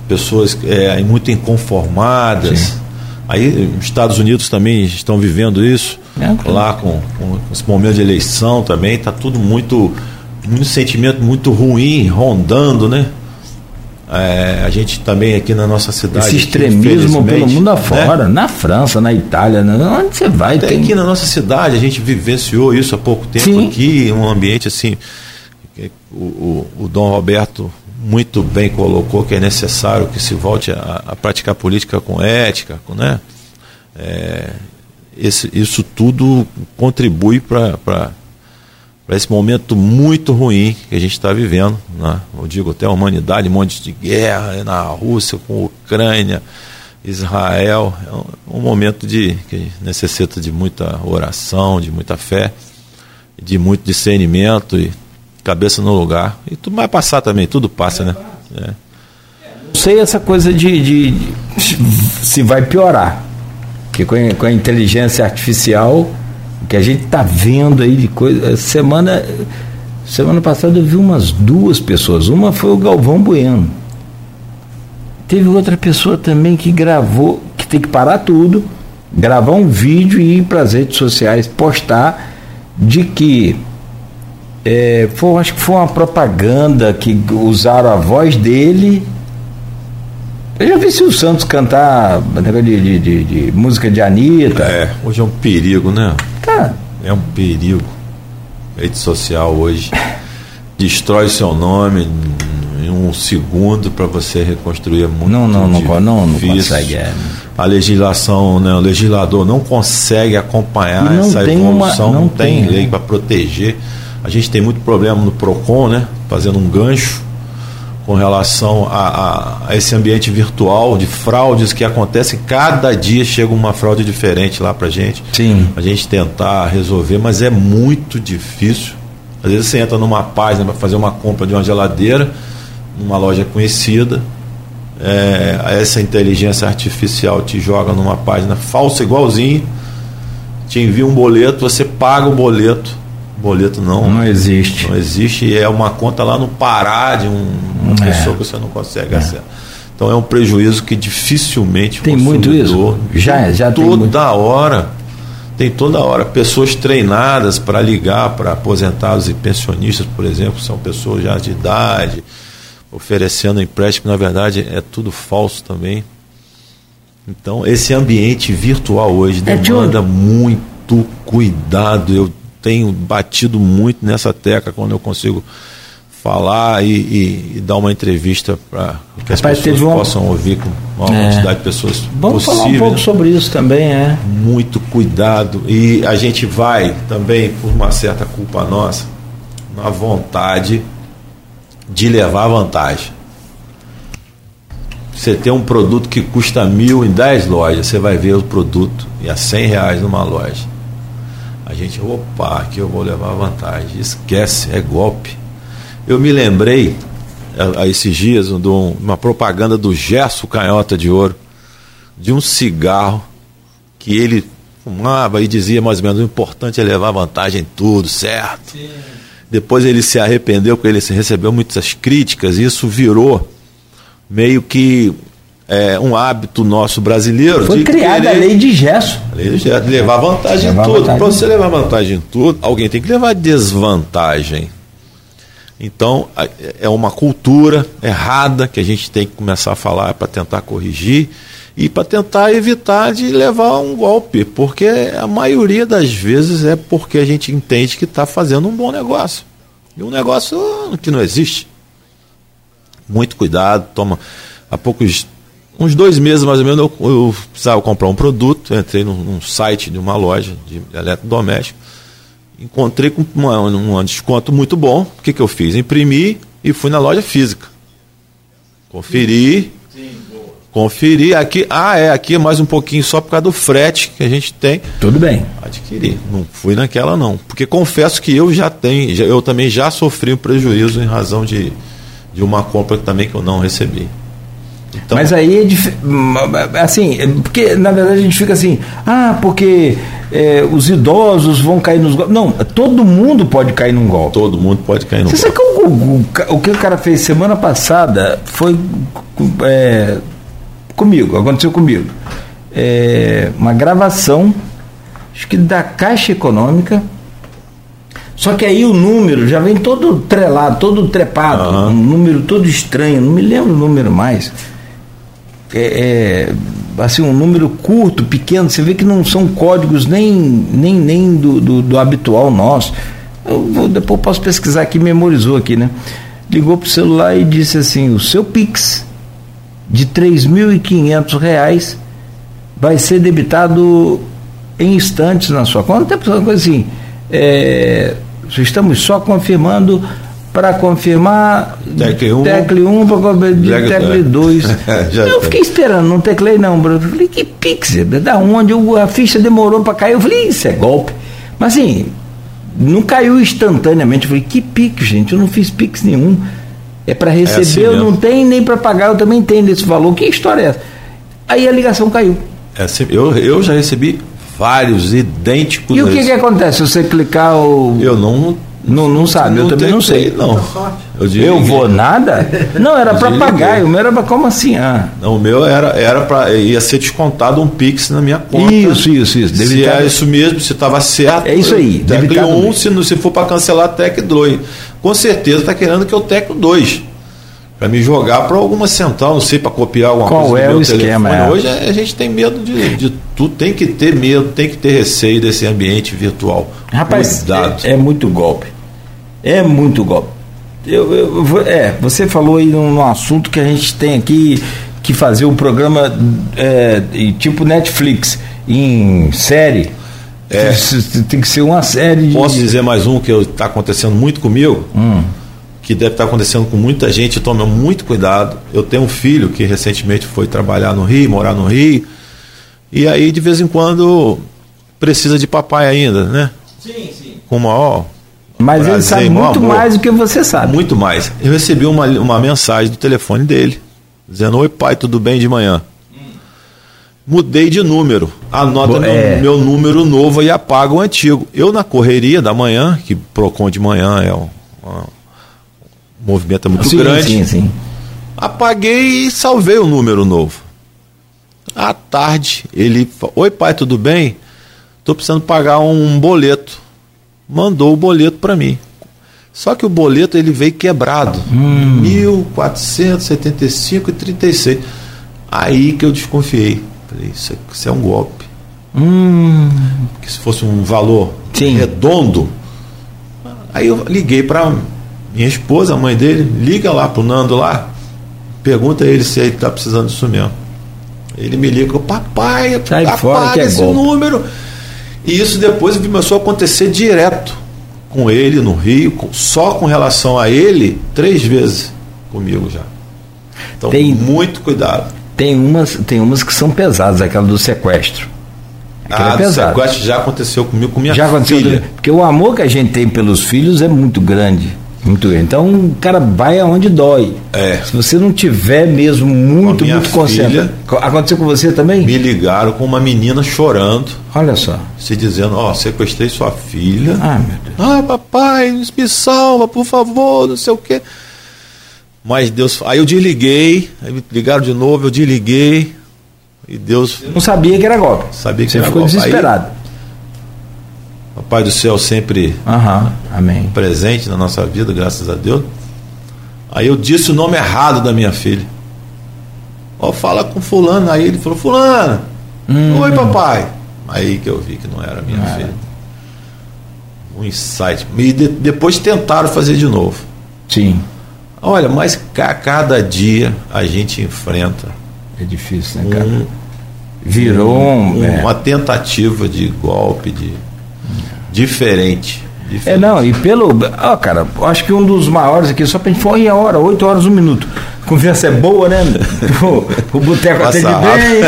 pessoas é, muito inconformadas. Sim. Aí os Estados Unidos também estão vivendo isso. É, lá com, com, esse momento de eleição também, está tudo muito, muito sentimento muito ruim rondando, né? É, a gente também aqui na nossa cidade. Esse extremismo pelo mundo afora, né? na França, na Itália, né? onde você vai? Até tem... aqui na nossa cidade, a gente vivenciou isso há pouco tempo Sim. aqui, um ambiente assim. O, o, o Dom Roberto muito bem colocou que é necessário que se volte a, a praticar política com ética, com, né? É, esse, isso tudo contribui para esse momento muito ruim que a gente está vivendo. Né? Eu digo até a humanidade, um monte de guerra na Rússia, com a Ucrânia, Israel. É um, um momento de, que necessita de muita oração, de muita fé, de muito discernimento e cabeça no lugar. E tudo vai passar também, tudo passa, né? É. Não sei essa coisa de, de, de se vai piorar que com a, com a inteligência artificial, o que a gente está vendo aí de coisa. Semana, semana passada eu vi umas duas pessoas. Uma foi o Galvão Bueno. Teve outra pessoa também que gravou, que tem que parar tudo, gravar um vídeo e ir para as redes sociais postar de que é, foi, acho que foi uma propaganda que usaram a voz dele eu já vi se o Santos cantar de, de, de, de, música de Anitta. É, hoje é um perigo, né? Tá. É um perigo. Rede social hoje destrói seu nome em um segundo para você reconstruir é muito não não não não, não consegue é. a legislação né, o legislador não consegue acompanhar não essa evolução uma, não, não, tem, tem lei para proteger a gente tem muito problema no Procon né fazendo um gancho com relação a, a, a, esse ambiente virtual de fraudes que acontecem. Cada dia chega uma fraude diferente lá para gente. Sim. A gente tentar resolver, mas é muito difícil. Às vezes você entra numa página para fazer uma compra de uma geladeira, numa loja conhecida. É, essa inteligência artificial te joga numa página falsa igualzinho, te envia um boleto, você paga o boleto boleto não. Não existe. Não existe e é uma conta lá no Pará de um, uma é. pessoa que você não consegue é. acessar. Então é um prejuízo que dificilmente tem muito isso. Já, já toda muito. hora tem toda hora pessoas treinadas para ligar para aposentados e pensionistas, por exemplo, são pessoas já de idade oferecendo empréstimo, na verdade é tudo falso também. Então esse ambiente virtual hoje é demanda é muito cuidado. Eu tenho batido muito nessa tecla quando eu consigo falar e, e, e dar uma entrevista para que as Rapaz, pessoas uma... possam ouvir com uma é. quantidade de pessoas Vamos possível. falar um pouco sobre isso também, é. Muito cuidado e a gente vai também por uma certa culpa nossa na vontade de levar vantagem. Você tem um produto que custa mil em dez lojas, você vai ver o produto e a cem reais numa loja a gente, opa, aqui eu vou levar vantagem. Esquece, é golpe. Eu me lembrei, a, a esses dias, de uma propaganda do Gerson Canhota de Ouro, de um cigarro que ele fumava e dizia mais ou menos: o importante é levar vantagem em tudo, certo? Sim. Depois ele se arrependeu, porque ele recebeu muitas críticas, e isso virou meio que é, um hábito nosso brasileiro. Foi criada a lei de gesso. A lei de gesso, levar vantagem levar em tudo. Para você levar vantagem em tudo, alguém tem que levar desvantagem. Então, é uma cultura errada que a gente tem que começar a falar para tentar corrigir e para tentar evitar de levar um golpe, porque a maioria das vezes é porque a gente entende que está fazendo um bom negócio. E um negócio que não existe. Muito cuidado, toma. Há poucos uns dois meses mais ou menos eu, eu precisava comprar um produto, entrei num, num, site de uma loja de eletrodoméstico, encontrei com uma, um desconto muito bom. O que, que eu fiz? Imprimi e fui na loja física. Conferi. Sim, conferi aqui. Ah, é, aqui é mais um pouquinho só por causa do frete que a gente tem. Tudo bem. Adquiri. Não fui naquela não. Porque confesso que eu já tenho, eu também já sofri um prejuízo em razão de, de uma compra também que eu não recebi. Então, Mas aí é assim, porque na verdade a gente fica assim, ah, porque é, os idosos vão cair nos golpes. Não, todo mundo pode cair num golpe. Todo mundo pode cair num Você golpe. Sabe que o, o, o, que o cara fez semana passada foi é, comigo, aconteceu comigo. É, uma gravação, acho que da Caixa Econômica. Só que aí o número já vem todo trelado, todo trepado, uhum. um número todo estranho, não me lembro o número mais é, é, assim, um número curto, pequeno, você vê que não são códigos nem, nem, nem do, do, do habitual nosso. Eu vou, depois posso pesquisar aqui, memorizou aqui, né? Ligou para o celular e disse assim: o seu Pix de R$ reais vai ser debitado em instantes na sua conta. Tem uma coisa assim. É, estamos só confirmando para confirmar tecle 1 tecle 1 para tecle 2 eu fiquei esperando não teclei não eu falei que pix da onde? A ficha demorou para cair. Eu falei isso é golpe. Mas assim não caiu instantaneamente. Eu falei que pix gente? Eu não fiz pix nenhum. É para receber é assim eu não tenho nem para pagar eu também tenho desse valor. Que história é essa? Aí a ligação caiu. É assim, eu, eu já recebi vários idênticos e o que, que acontece? Se você clicar o eu não não, não sabe, não eu também não sei. Não. Eu, eu vou nada? Não, era para pagar. O meu era pra, como assim? Ah. Não, o meu era, era para ia ser descontado um Pix na minha conta. Isso, isso, isso. Deve se é isso mesmo, se estava certo. É isso aí. Tec 1, um, se, se for para cancelar, Tec 2. Com certeza está querendo que eu Tec 2 para me jogar para alguma central, não sei, para copiar alguma Qual coisa. Qual é o esquema? É. Hoje a gente tem medo de, de tudo, tem que ter medo, tem que ter receio desse ambiente virtual. Rapaz, é, é, muito golpe. É muito golpe. Eu, eu, é, você falou aí num, assunto que a gente tem aqui que fazer um programa é, tipo Netflix em série. É. Tem que ser uma série. De... Posso dizer mais um que está acontecendo muito comigo? Hum que deve estar acontecendo com muita gente, tome muito cuidado. Eu tenho um filho que recentemente foi trabalhar no Rio, morar no Rio, e aí de vez em quando precisa de papai ainda, né? Sim, sim. Com maior. Mas prazer, ele sabe muito amor. mais do que você sabe. Muito mais. Eu recebi uma, uma mensagem do telefone dele, dizendo: Oi, pai, tudo bem de manhã? Mudei de número. Anota meu, é. meu número novo e apaga o antigo. Eu, na correria da manhã, que Procon de manhã é um, um movimento muito sim, grande. Sim, sim. Apaguei e salvei o número novo. À tarde, ele falou, Oi pai, tudo bem? Estou precisando pagar um boleto. Mandou o boleto para mim. Só que o boleto ele veio quebrado. Hum. 1475,36. Aí que eu desconfiei. Falei, isso é, isso é um golpe. Hum. Que se fosse um valor Sim. redondo. Aí eu liguei para minha esposa, a mãe dele, liga lá pro Nando lá, pergunta a ele se ele tá precisando disso mesmo. Ele me liga, papai, Sai fora que é esse golpe. número. E isso depois começou a acontecer direto com ele no Rio, só com relação a ele, três vezes comigo já. Então, tem, muito cuidado. Tem umas, tem umas que são pesadas, aquela do sequestro. Aquela ah, é pesado. sequestro já aconteceu comigo, com minha já filha. Aconteceu, porque o amor que a gente tem pelos filhos é muito grande. Muito Então o cara vai aonde dói. É. Se você não tiver mesmo muito, muito concentrado. Aconteceu com você também? Me ligaram com uma menina chorando, Olha só. se dizendo, ó, sequestrei sua filha. Ah, meu Deus. Ah, papai, me salva, por favor, não sei o quê. Mas Deus. Aí eu desliguei, aí me ligaram de novo, eu desliguei. E Deus Não sabia que era golpe. sabia que Você era ficou golpe. Aí, desesperado. Papai do céu sempre. Amém. presente na nossa vida, graças a Deus. Aí eu disse o nome errado da minha filha. Ó, fala com fulano. Aí ele falou, fulano. Oi, papai. Aí que eu vi que não era minha Não era. filha. Um insight. E de- depois tentaram fazer de novo. Sim. Olha, mas ca- cada dia a gente enfrenta É difícil, né, cara? um- Virou um. um- é. uma tentativa de golpe de diferente. É, diferente. não, e pelo. Ó, cara, acho que um dos maiores aqui, só pra gente em a hora, 8 horas, um minuto. A conversa é boa, né? O, o boteco atende bem.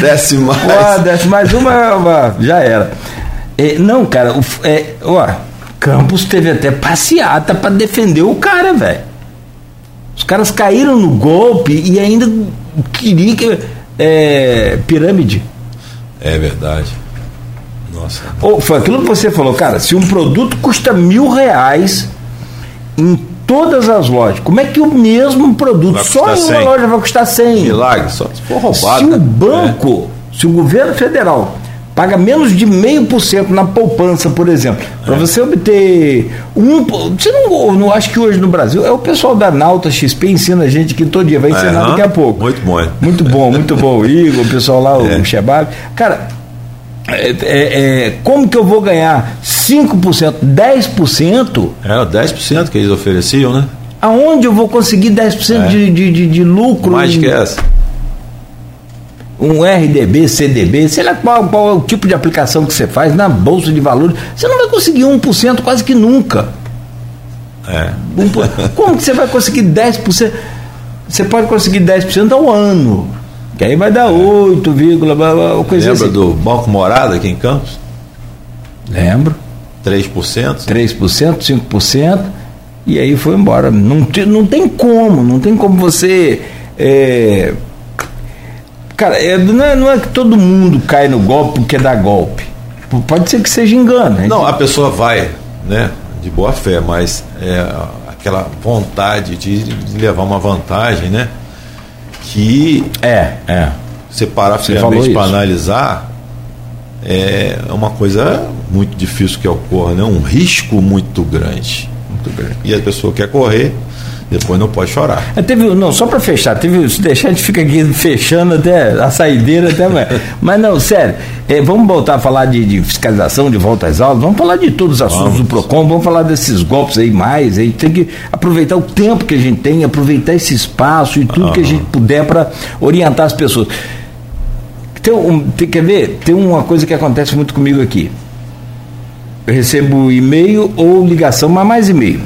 Desce mais. Pô, desce mais uma, uma, já era. É, não, cara, o, é, ó, Campos teve até passeata pra defender o cara, velho. Os caras caíram no golpe e ainda queria que. É, pirâmide. É verdade. Nossa. Ou foi aquilo que você falou, cara, se um produto custa mil reais em todas as lojas, como é que o mesmo produto só em uma 100? loja vai custar 100? Milagre, só se for roubado. se o né? banco, se o governo federal paga menos de meio por cento na poupança, por exemplo, É. para você obter um, você não, não acho que hoje no Brasil é o pessoal da Nauta XP ensina a gente que todo dia vai ensinar Aham, daqui a pouco. Muito bom? Muito bom, muito bom. O Igor, o pessoal lá, É. o Shebab. Cara, é, é, é, como que eu vou ganhar 5%, 10%? Era 10% que eles ofereciam, né? Aonde eu vou conseguir 10% É. de, de, de, de lucro? Mais em que essa. Um RDB, CDB, sei lá qual, qual é o tipo de aplicação que você faz na Bolsa de Valores. Você não vai conseguir 1% quase que nunca. É. Um Como que você vai conseguir 10%? Você pode conseguir 10% ao ano. Que aí vai dar 8, blá, blá, blá, coisa Lembra assim. do Banco Morada aqui em Campos? Lembro. 3%? 3%, 5%, e aí foi embora. Não, te- não tem como, não tem como você. é, Cara, é, não, é, não é que todo mundo cai no golpe porque dá golpe. Pode ser que seja engano. né? Não, a pessoa vai, né? De boa fé, mas é, aquela vontade de, de levar uma vantagem, né? Que É, é. você parar Você falou friamente para analisar é uma coisa muito difícil que ocorra, né? Um risco muito grande. Muito grande. E a pessoa quer correr, depois não pode chorar. É, teve, não, só para fechar, teve, se deixar a gente fica aqui fechando até a saideira até amanhã. Mas não, sério, é, vamos voltar a falar de, de fiscalização, de volta às aulas, vamos falar de todos os assuntos Vamos. do PROCON, vamos falar desses golpes aí mais, a gente tem que aproveitar o tempo que a gente tem, aproveitar esse espaço e tudo que a gente puder para orientar as pessoas. Tem um, tem, quer ver? Tem uma coisa que acontece muito comigo aqui. Eu recebo e-mail ou ligação, mas mais e-mail.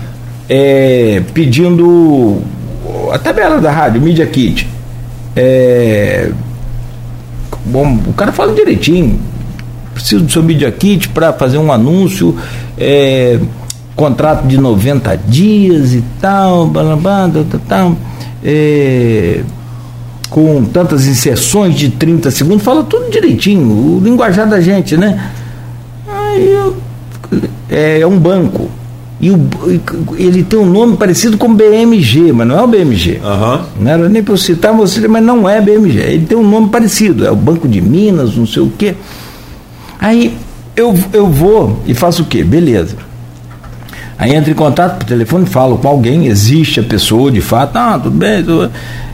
É, pedindo a tabela da rádio, Media Kit. É, bom, o cara fala direitinho. Preciso do seu Media Kit para fazer um anúncio. é, contrato de 90 dias e tal, blá, tal, é, com tantas inserções de 30 segundos, fala tudo direitinho, o linguajar da gente, né? Aí eu, é, é um banco. E o, e ele tem um nome parecido com BMG, mas não é o BMG. Aham. Não era nem para eu citar você, mas não é BMG. Ele tem um nome parecido, é o Banco de Minas, não sei o quê. Aí eu, eu vou e faço o quê? Beleza. Aí entro em contato por telefone, falo com alguém, existe a pessoa de fato, ah, tudo bem, tudo,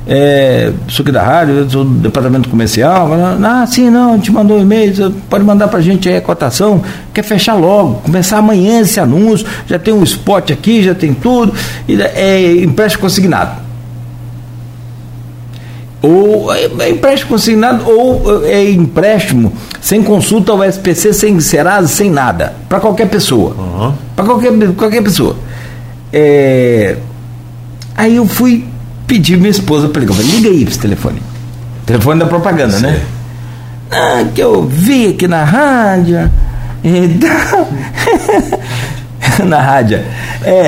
é, sou aqui da rádio, sou do departamento comercial, ah, sim, não, te mandou um e-mail, pode mandar pra gente aí a cotação, quer fechar logo, começar amanhã esse anúncio, já tem um spot aqui, já tem tudo, e é empréstimo consignado. Ou é é empréstimo consignado, ou é empréstimo sem consulta ao SPC, sem Serasa, sem nada, para qualquer pessoa. Aham. Para qualquer, qualquer pessoa. É, Aí eu fui pedir minha esposa para ligar. Eu falei, liga aí para esse telefone. Telefone da propaganda, né? Ah, que eu vi aqui na rádio. E tal. na rádio. É,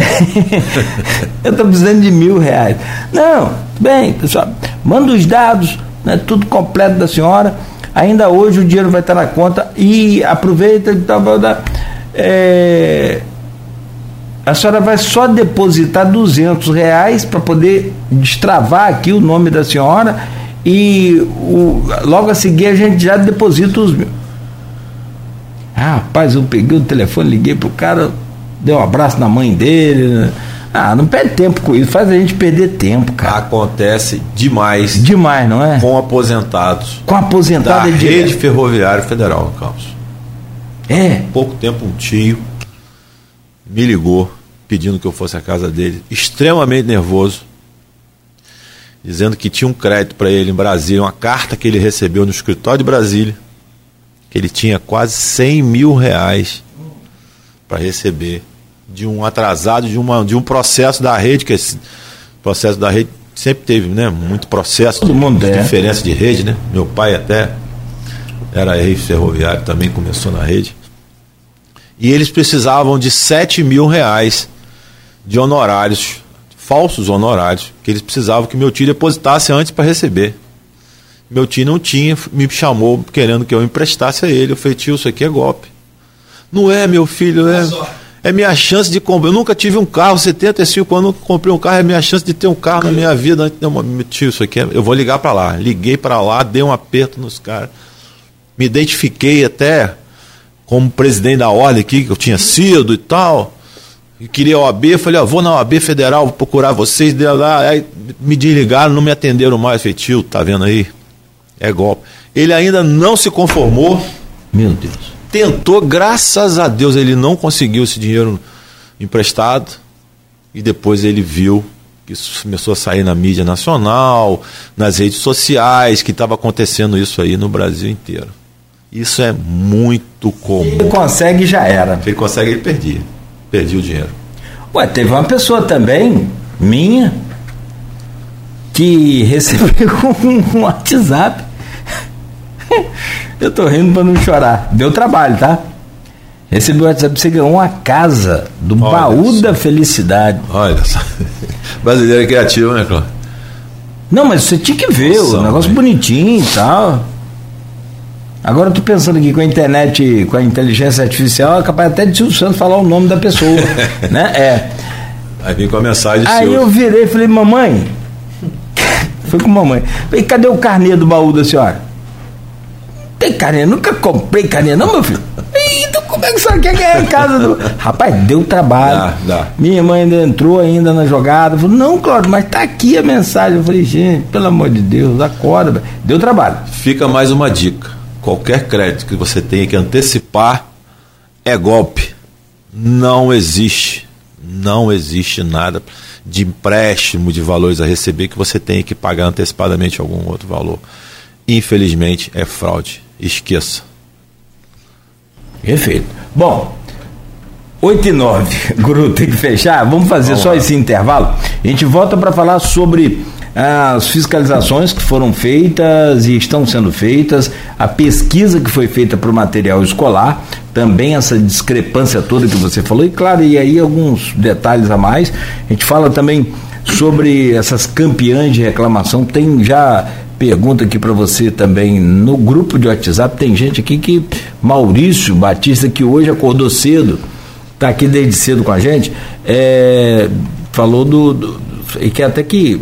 eu estou precisando de mil reais. Não, bem, pessoal, manda os dados, né, tudo completo da senhora. Ainda hoje o dinheiro vai estar na conta e aproveita e tal. É, a senhora vai só depositar 200 reais para poder destravar aqui o nome da senhora e o, logo a seguir a gente já deposita os mil. Ah, rapaz, eu peguei o telefone, liguei pro cara, dei um abraço na mãe dele. Né? Ah, não perde tempo com isso, faz a gente perder tempo, cara. Acontece demais. Demais, não é? Com aposentados. Com aposentados da Rede Ferroviária Federal, Carlos. É. Pouco tempo um tio me ligou pedindo que eu fosse à casa dele, extremamente nervoso, dizendo que tinha um crédito para ele em Brasília, uma carta que ele recebeu no escritório de Brasília, que ele tinha quase 100 mil reais para receber de um atrasado, de, uma, de um processo da rede, que esse processo da rede sempre teve né, muito processo Todo de, mundo é. diferença de rede, né? Meu pai até era ex-ferroviário, também começou na rede. E eles precisavam de 7 mil reais de honorários, falsos honorários, que eles precisavam que meu tio depositasse antes para receber. Meu tio não tinha, me chamou querendo que eu emprestasse a ele. Eu falei, tio, isso aqui é golpe. Não é, meu filho, é, é minha chance de comprar. Eu nunca tive um carro, 75 anos, comprei um carro, é minha chance de ter um carro na minha vida. Não, tio, isso aqui é, eu vou ligar para lá. Liguei para lá, dei um aperto nos caras. Me identifiquei até como presidente da ordem aqui, que eu tinha sido e tal. E queria OAB, falei, ó, vou na OAB Federal, vou procurar vocês, de lá, aí me desligaram, não me atenderam mais, falei, tio, tá vendo aí? É golpe. Ele ainda não se conformou. Meu Deus. Tentou, graças a Deus, ele não conseguiu esse dinheiro emprestado. E depois ele viu que isso começou a sair na mídia nacional, nas redes sociais, que estava acontecendo isso aí no Brasil inteiro. Isso é muito comum. Ele consegue já era. Ele consegue, ele perdia. Perdi o dinheiro. Ué, teve uma pessoa também, minha, que recebeu um WhatsApp. Eu tô rindo para não chorar. Deu trabalho, tá? Recebeu o WhatsApp, você ganhou uma casa do Olha baú só. da felicidade. Olha só. Brasileiro é criativo, né, Cláudio? Não, mas você tinha que ver, Nossa, o negócio mãe. bonitinho e tal. Agora eu tô pensando aqui com a internet, com a inteligência artificial, é capaz até de Silvio Santos falar o nome da pessoa, né? É. Aí vem com a mensagem Aí seu. eu virei e falei, mamãe. Fui com mamãe. Falei, cadê o carnê do baú da senhora? Não tem carnê, nunca comprei carnê, não, meu filho. "Ih, Então como é que a senhora quer ganhar a casa do. Rapaz, deu trabalho. Dá, dá. Minha mãe ainda entrou ainda na jogada. Falou, não, Cláudio, mas tá aqui a mensagem. Eu falei, gente, pelo amor de Deus, acorda. velho." Deu trabalho. Fica mais uma dica. Qualquer crédito que você tenha que antecipar é golpe. Não existe. Não existe nada de empréstimo de valores a receber que você tenha que pagar antecipadamente algum outro valor. Infelizmente é fraude. Esqueça. Perfeito. Bom, 8 e 9, Guru, tem que fechar. Vamos fazer Vamos só lá. esse intervalo. A gente volta para falar sobre as fiscalizações que foram feitas e estão sendo feitas, a pesquisa que foi feita para o material escolar, também essa discrepância toda que você falou, e claro, e aí alguns detalhes a mais. A gente fala também sobre essas campeãs de reclamação. Tem já pergunta aqui para você também no grupo de WhatsApp. Tem gente aqui que Maurício Batista que hoje acordou cedo, está aqui desde cedo com a gente, é, falou do, do e quer até que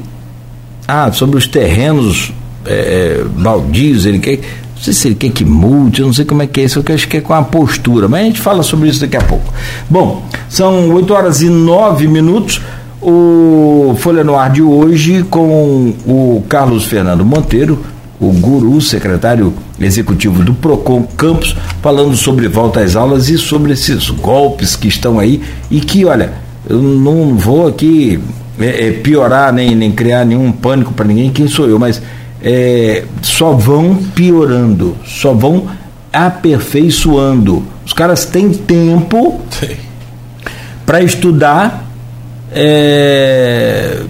ah sobre os terrenos é, baldios ele quer não sei se ele quer que multe, eu não sei como é que é isso, eu acho que é com a postura, mas a gente fala sobre isso daqui a pouco. Bom, são 8 horas e 9 minutos. O Folha no Ar de hoje com o Carlos Fernando Monteiro, o guru, secretário executivo do Procon Campos, falando sobre volta às aulas e sobre esses golpes que estão aí e que, olha, eu não vou aqui é, é, piorar nem, nem criar nenhum pânico para ninguém, quem sou eu, mas é, só vão piorando, só vão aperfeiçoando. Os caras têm tempo para estudar é,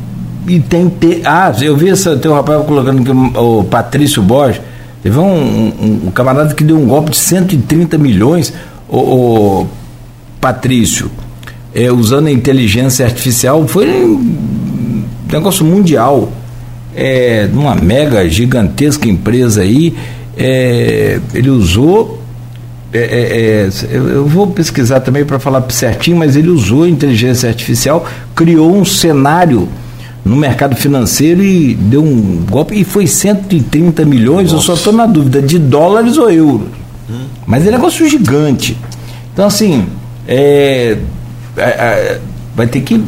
e tem ter. Ah, eu vi essa, tem um rapaz colocando que o Patrício Borges. Teve um, um, um camarada que deu um golpe de 130 milhões. O, o Patrício, é, usando a inteligência artificial, foi um negócio mundial. É, numa mega gigantesca empresa aí, é, ele usou. É, é, é eu vou pesquisar também para falar certinho, mas ele usou a inteligência artificial, criou um cenário no mercado financeiro e deu um golpe e foi 130 milhões, Nossa. eu só estou na dúvida, de dólares ou euros. Hum. Mas é um negócio gigante. Então, assim, é, é, é, vai ter que.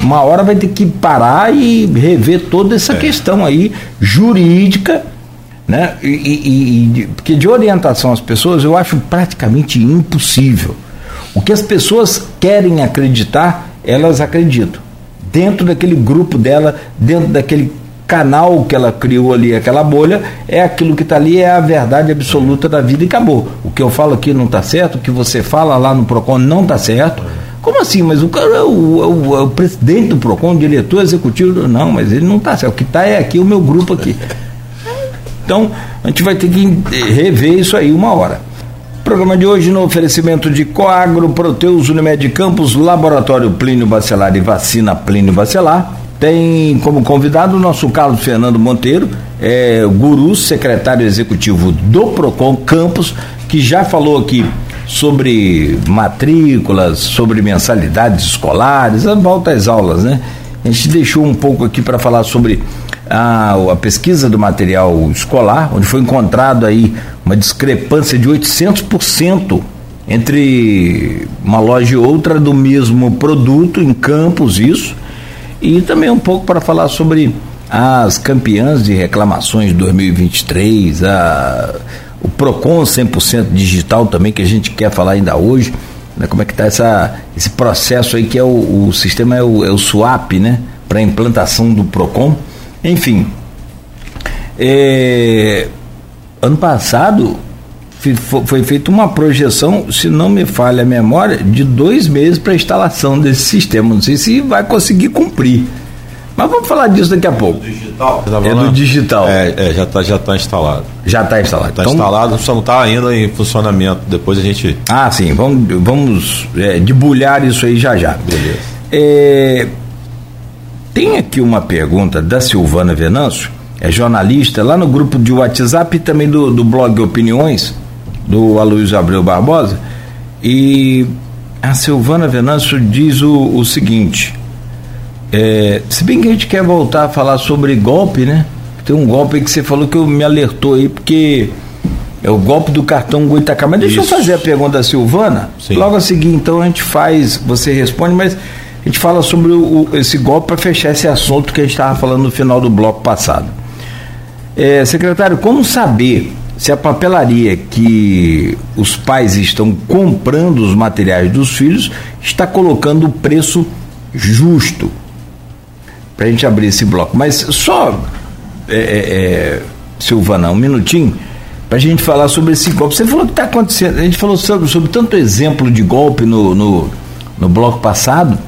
Uma hora vai ter que parar e rever toda essa é. questão aí jurídica, né? E, e, e, porque de orientação às pessoas eu acho praticamente impossível. O que as pessoas querem acreditar, elas acreditam. Dentro daquele grupo dela, dentro daquele canal que ela criou ali, aquela bolha, é aquilo que está ali, é a verdade absoluta da vida e acabou. O que eu falo aqui não está certo, o que você fala lá no PROCON não está certo. Como assim? Mas o cara é o, o, o, presidente do PROCON, o diretor executivo, não, mas ele não está certo. O que está é aqui o meu grupo aqui. Então, a gente vai ter que rever isso aí uma hora. Programa de hoje no oferecimento de Coagro, Proteus, Unimed Campos, Laboratório Plínio Bacelar e Vacina Plínio Bacelar. Tem como convidado o nosso Carlos Fernando Monteiro, é, guru, secretário executivo do PROCON Campos, que já falou aqui sobre matrículas, sobre mensalidades escolares, a volta às aulas, né? A gente deixou um pouco aqui para falar sobre a, a, pesquisa do material escolar, onde foi encontrado aí uma discrepância de 800% entre uma loja e outra do mesmo produto em campos, isso e também um pouco para falar sobre as campeãs de reclamações de 2023, a, o PROCON 100% digital também, que a gente quer falar ainda hoje, né, como é que está esse processo aí que é o, o sistema, é o, é o SWAP, né, para implantação do PROCON. Enfim, é, ano passado foi feita uma projeção, se não me falha a memória, de dois meses para a instalação desse sistema. Não sei se vai conseguir cumprir. Mas vamos falar disso daqui a pouco. Do digital? Tá é do digital. É, é já está já tá instalado. Já está instalado. Está então, instalado, só não está ainda em funcionamento. Depois a gente. Ah, sim. Vamos, vamos é, debulhar isso aí já já. Beleza. É, tem aqui uma pergunta da Silvana Venâncio, é jornalista, lá no grupo de WhatsApp e também do, do blog Opiniões do Aloysio Abreu Barbosa, e a Silvana Venâncio diz o, o seguinte: é, se bem que a gente quer voltar a falar sobre golpe, né? Tem um golpe aí que você falou que eu me alertou aí, porque é o golpe do cartão Goitacá. Mas deixa Isso. eu fazer a pergunta da Silvana. Sim. Logo a seguir, então, a gente faz, você responde, mas a gente fala sobre o, esse golpe para fechar esse assunto que a gente estava falando no final do bloco passado. É, secretário, como saber se a papelaria que os pais estão comprando os materiais dos filhos está colocando o preço justo. Para a gente abrir esse bloco. Mas só, é, é, é Silvana, um minutinho, para a gente falar sobre esse golpe. Você falou que está acontecendo, a gente falou sobre, sobre tanto exemplo de golpe no, no, no bloco passado.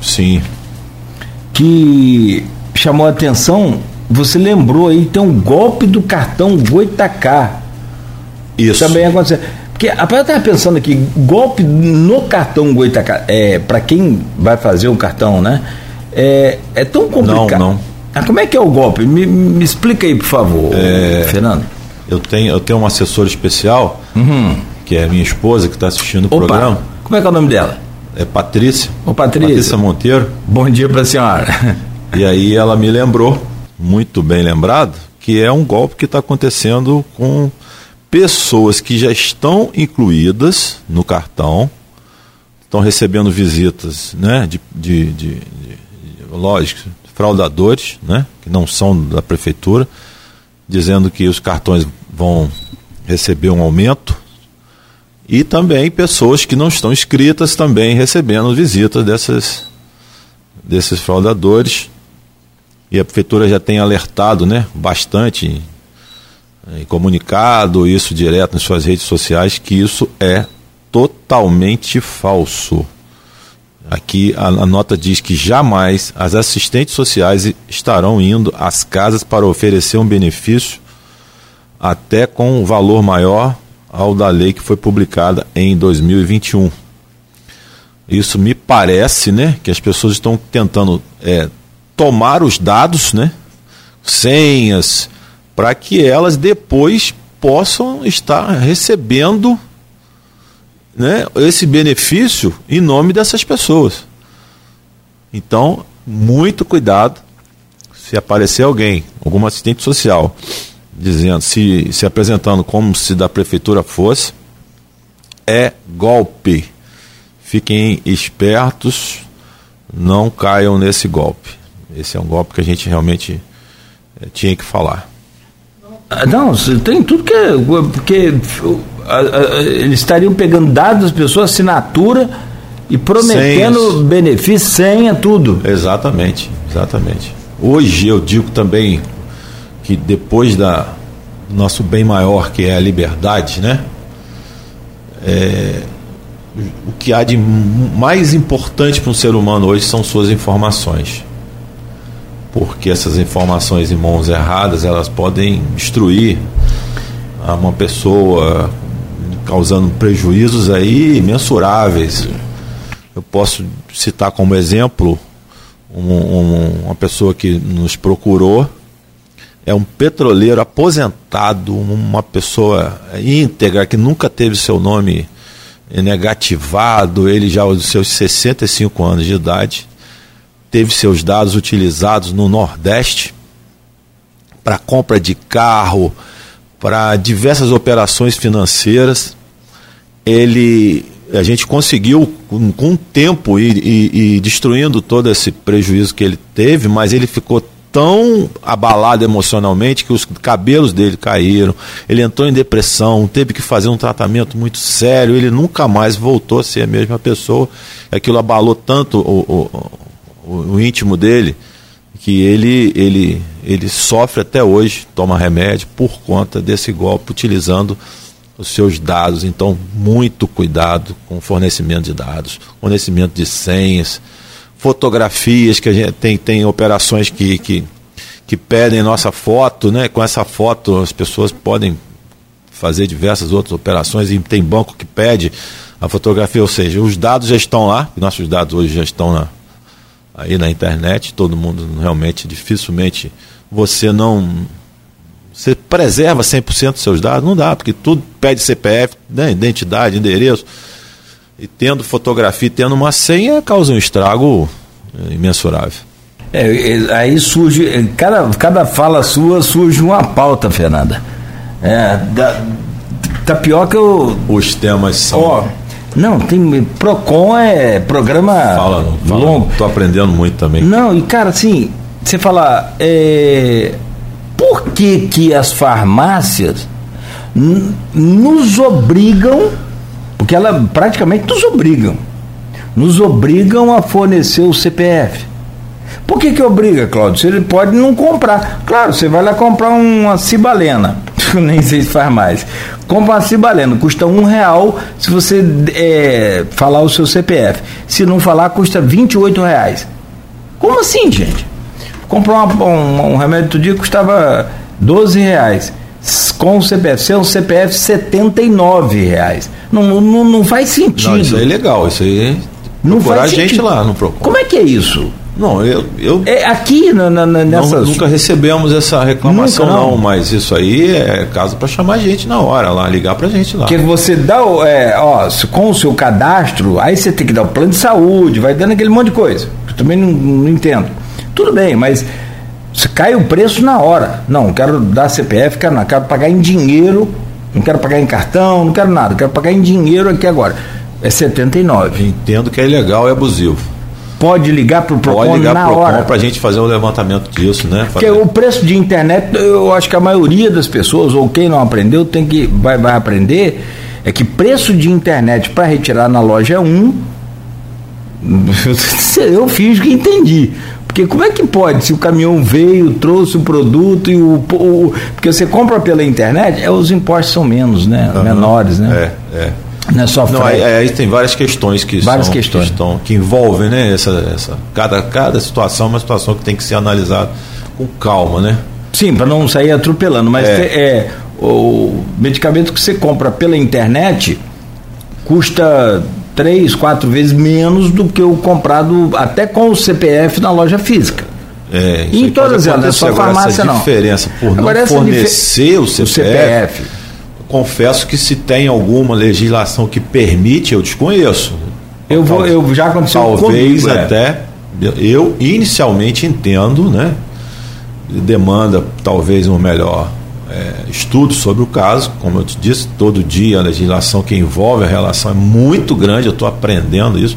Sim. Que chamou a atenção você lembrou aí, tem um golpe do cartão Goitacá. Isso. Também aconteceu. Porque a eu estava pensando aqui, golpe no cartão Goitacá, é, para quem vai fazer o cartão, né? É, é tão complicado. Não, não. Ah, como é que é o golpe? Me, me explica aí, por favor, é, Fernando. Eu tenho, eu tenho uma assessora especial, uhum. que é minha esposa, que está assistindo o Opa, programa. Como é que é o nome dela? É Patrícia. Ô, Patrícia. Patrícia Monteiro. Bom dia para a senhora. E aí ela me lembrou muito bem lembrado, que é um golpe que está acontecendo com pessoas que já estão incluídas no cartão, estão recebendo visitas, né, de, de, de, de lógico, fraudadores, né, que não são da prefeitura, dizendo que os cartões vão receber um aumento, e também pessoas que não estão inscritas também recebendo visitas dessas, desses fraudadores e a prefeitura já tem alertado né, bastante e comunicado isso direto nas suas redes sociais que isso é totalmente falso. Aqui a, a, nota diz que jamais as assistentes sociais estarão indo às casas para oferecer um benefício até com um valor maior ao da lei que foi publicada em 2021. Isso me parece, né, que as pessoas estão tentando é, tomar os dados, né, senhas, para que elas depois possam estar recebendo né, esse benefício em nome dessas pessoas. Então, muito cuidado se aparecer alguém, algum assistente social, dizendo, se, se apresentando como se da prefeitura fosse, é golpe. Fiquem espertos, não caiam nesse golpe. Esse é um golpe que a gente realmente é, tinha que falar. Não, tem tudo que. É, porque eles estariam pegando dados das pessoas, assinatura e prometendo Senhas. benefício, senha, tudo. Exatamente, exatamente. Hoje eu digo também que depois da nosso bem maior que é a liberdade, né? É, o que há de mais importante para um ser humano hoje são suas informações. Porque essas informações em mãos erradas, elas podem destruir uma pessoa, causando prejuízos aí mensuráveis. Eu posso citar como exemplo um, um, uma pessoa que nos procurou, é um petroleiro aposentado, uma pessoa íntegra que nunca teve seu nome negativado, ele já aos seus 65 anos de idade, teve seus dados utilizados no Nordeste para compra de carro, para diversas operações financeiras. Ele a gente conseguiu, com, com o tempo e, e, e, destruindo todo esse prejuízo que ele teve, mas ele ficou tão abalado emocionalmente que os cabelos dele caíram, ele entrou em depressão, teve que fazer um tratamento muito sério, ele nunca mais voltou a ser a mesma pessoa. Aquilo abalou tanto o, o, o, o íntimo dele que ele, ele, ele sofre até hoje, toma remédio por conta desse golpe, utilizando os seus dados. Então, muito cuidado com o fornecimento de dados, fornecimento de senhas, fotografias, que a gente tem, tem operações que, que, que pedem nossa foto, né? Com essa foto as pessoas podem fazer diversas outras operações e tem banco que pede a fotografia, ou seja, os dados já estão lá, nossos dados hoje já estão na, aí na internet, todo mundo realmente dificilmente você não você preserva 100% dos seus dados? Não dá, porque tudo pede CPF, né, identidade, endereço. E tendo fotografia, tendo uma senha, causa um estrago é, imensurável. É, é, aí surge, é, cada, cada fala sua surge uma pauta, Fernanda. É, da, tá pior que eu. Os temas são. Ó, não, tem. PROCON é programa fala, não, fala, longo. Tô aprendendo muito também. Não, e cara, assim, você falar. É, por que, que as farmácias nos obrigam, porque elas praticamente nos obrigam, nos obrigam a fornecer o CPF. Por que, que obriga, Cláudio? Se ele pode não comprar. Claro, você vai lá comprar uma cibalena. Nem sei se faz mais. Compra uma cibalena, custa um real se você é, falar o seu CPF. Se não falar, custa 28 reais. Como assim, gente? Comprou uma, um, um, remédio outro dia custava 12 reais. Com o CPF, sem o CPF, 79 reais. Não, não, não faz sentido. Não, isso aí é legal, isso aí. Não faz a gente lá no Procon. Como é que é isso? Não, eu. eu é aqui na, na, nessas... não, Nunca recebemos essa reclamação, nunca, não. não. mas isso aí é caso para chamar a gente na hora lá, ligar pra gente lá. Porque você dá, é, ó, com o seu cadastro, aí você tem que dar o plano de saúde, vai dando aquele monte de coisa. Eu também não, não entendo. Tudo bem, mas cai o preço na hora. Não, quero dar CPF, quero, não, quero pagar em dinheiro, não quero pagar em cartão, não quero nada, quero pagar em dinheiro aqui agora. É 79. Entendo que é ilegal e abusivo. Pode ligar para o Procon Pode ligar na Procon hora. para a gente fazer um levantamento disso, né? Porque o preço de internet, eu acho que a maioria das pessoas, ou quem não aprendeu, tem que vai, vai aprender, é que preço de internet para retirar na loja é um. Eu fiz que entendi. Porque como é que pode, se o caminhão veio, trouxe o produto e o. o porque você compra pela internet, é, os impostos são menos, né? Menores, né? É, é. Não é só Não, aí, aí, tem várias questões que várias são, questões. Que, estão, que envolvem, né? Essa, essa, cada, cada situação é uma situação que tem que ser analisada com calma, né? Sim, para não sair atropelando, mas é. é. o medicamento que você compra pela internet custa três, quatro vezes menos do que o comprado até com o CPF na loja física. É, em todas elas, só farmácia essa não. diferença por Agora, não fornecer o CPF, o CPF. Confesso que se tem alguma legislação que permite, eu desconheço. Eu vou, eu já aconteceu Talvez comigo, é. até eu inicialmente entendo, né? Demanda talvez um melhor é, estudo sobre o caso, como eu te disse, todo dia a legislação que envolve a relação é muito grande, eu estou aprendendo isso,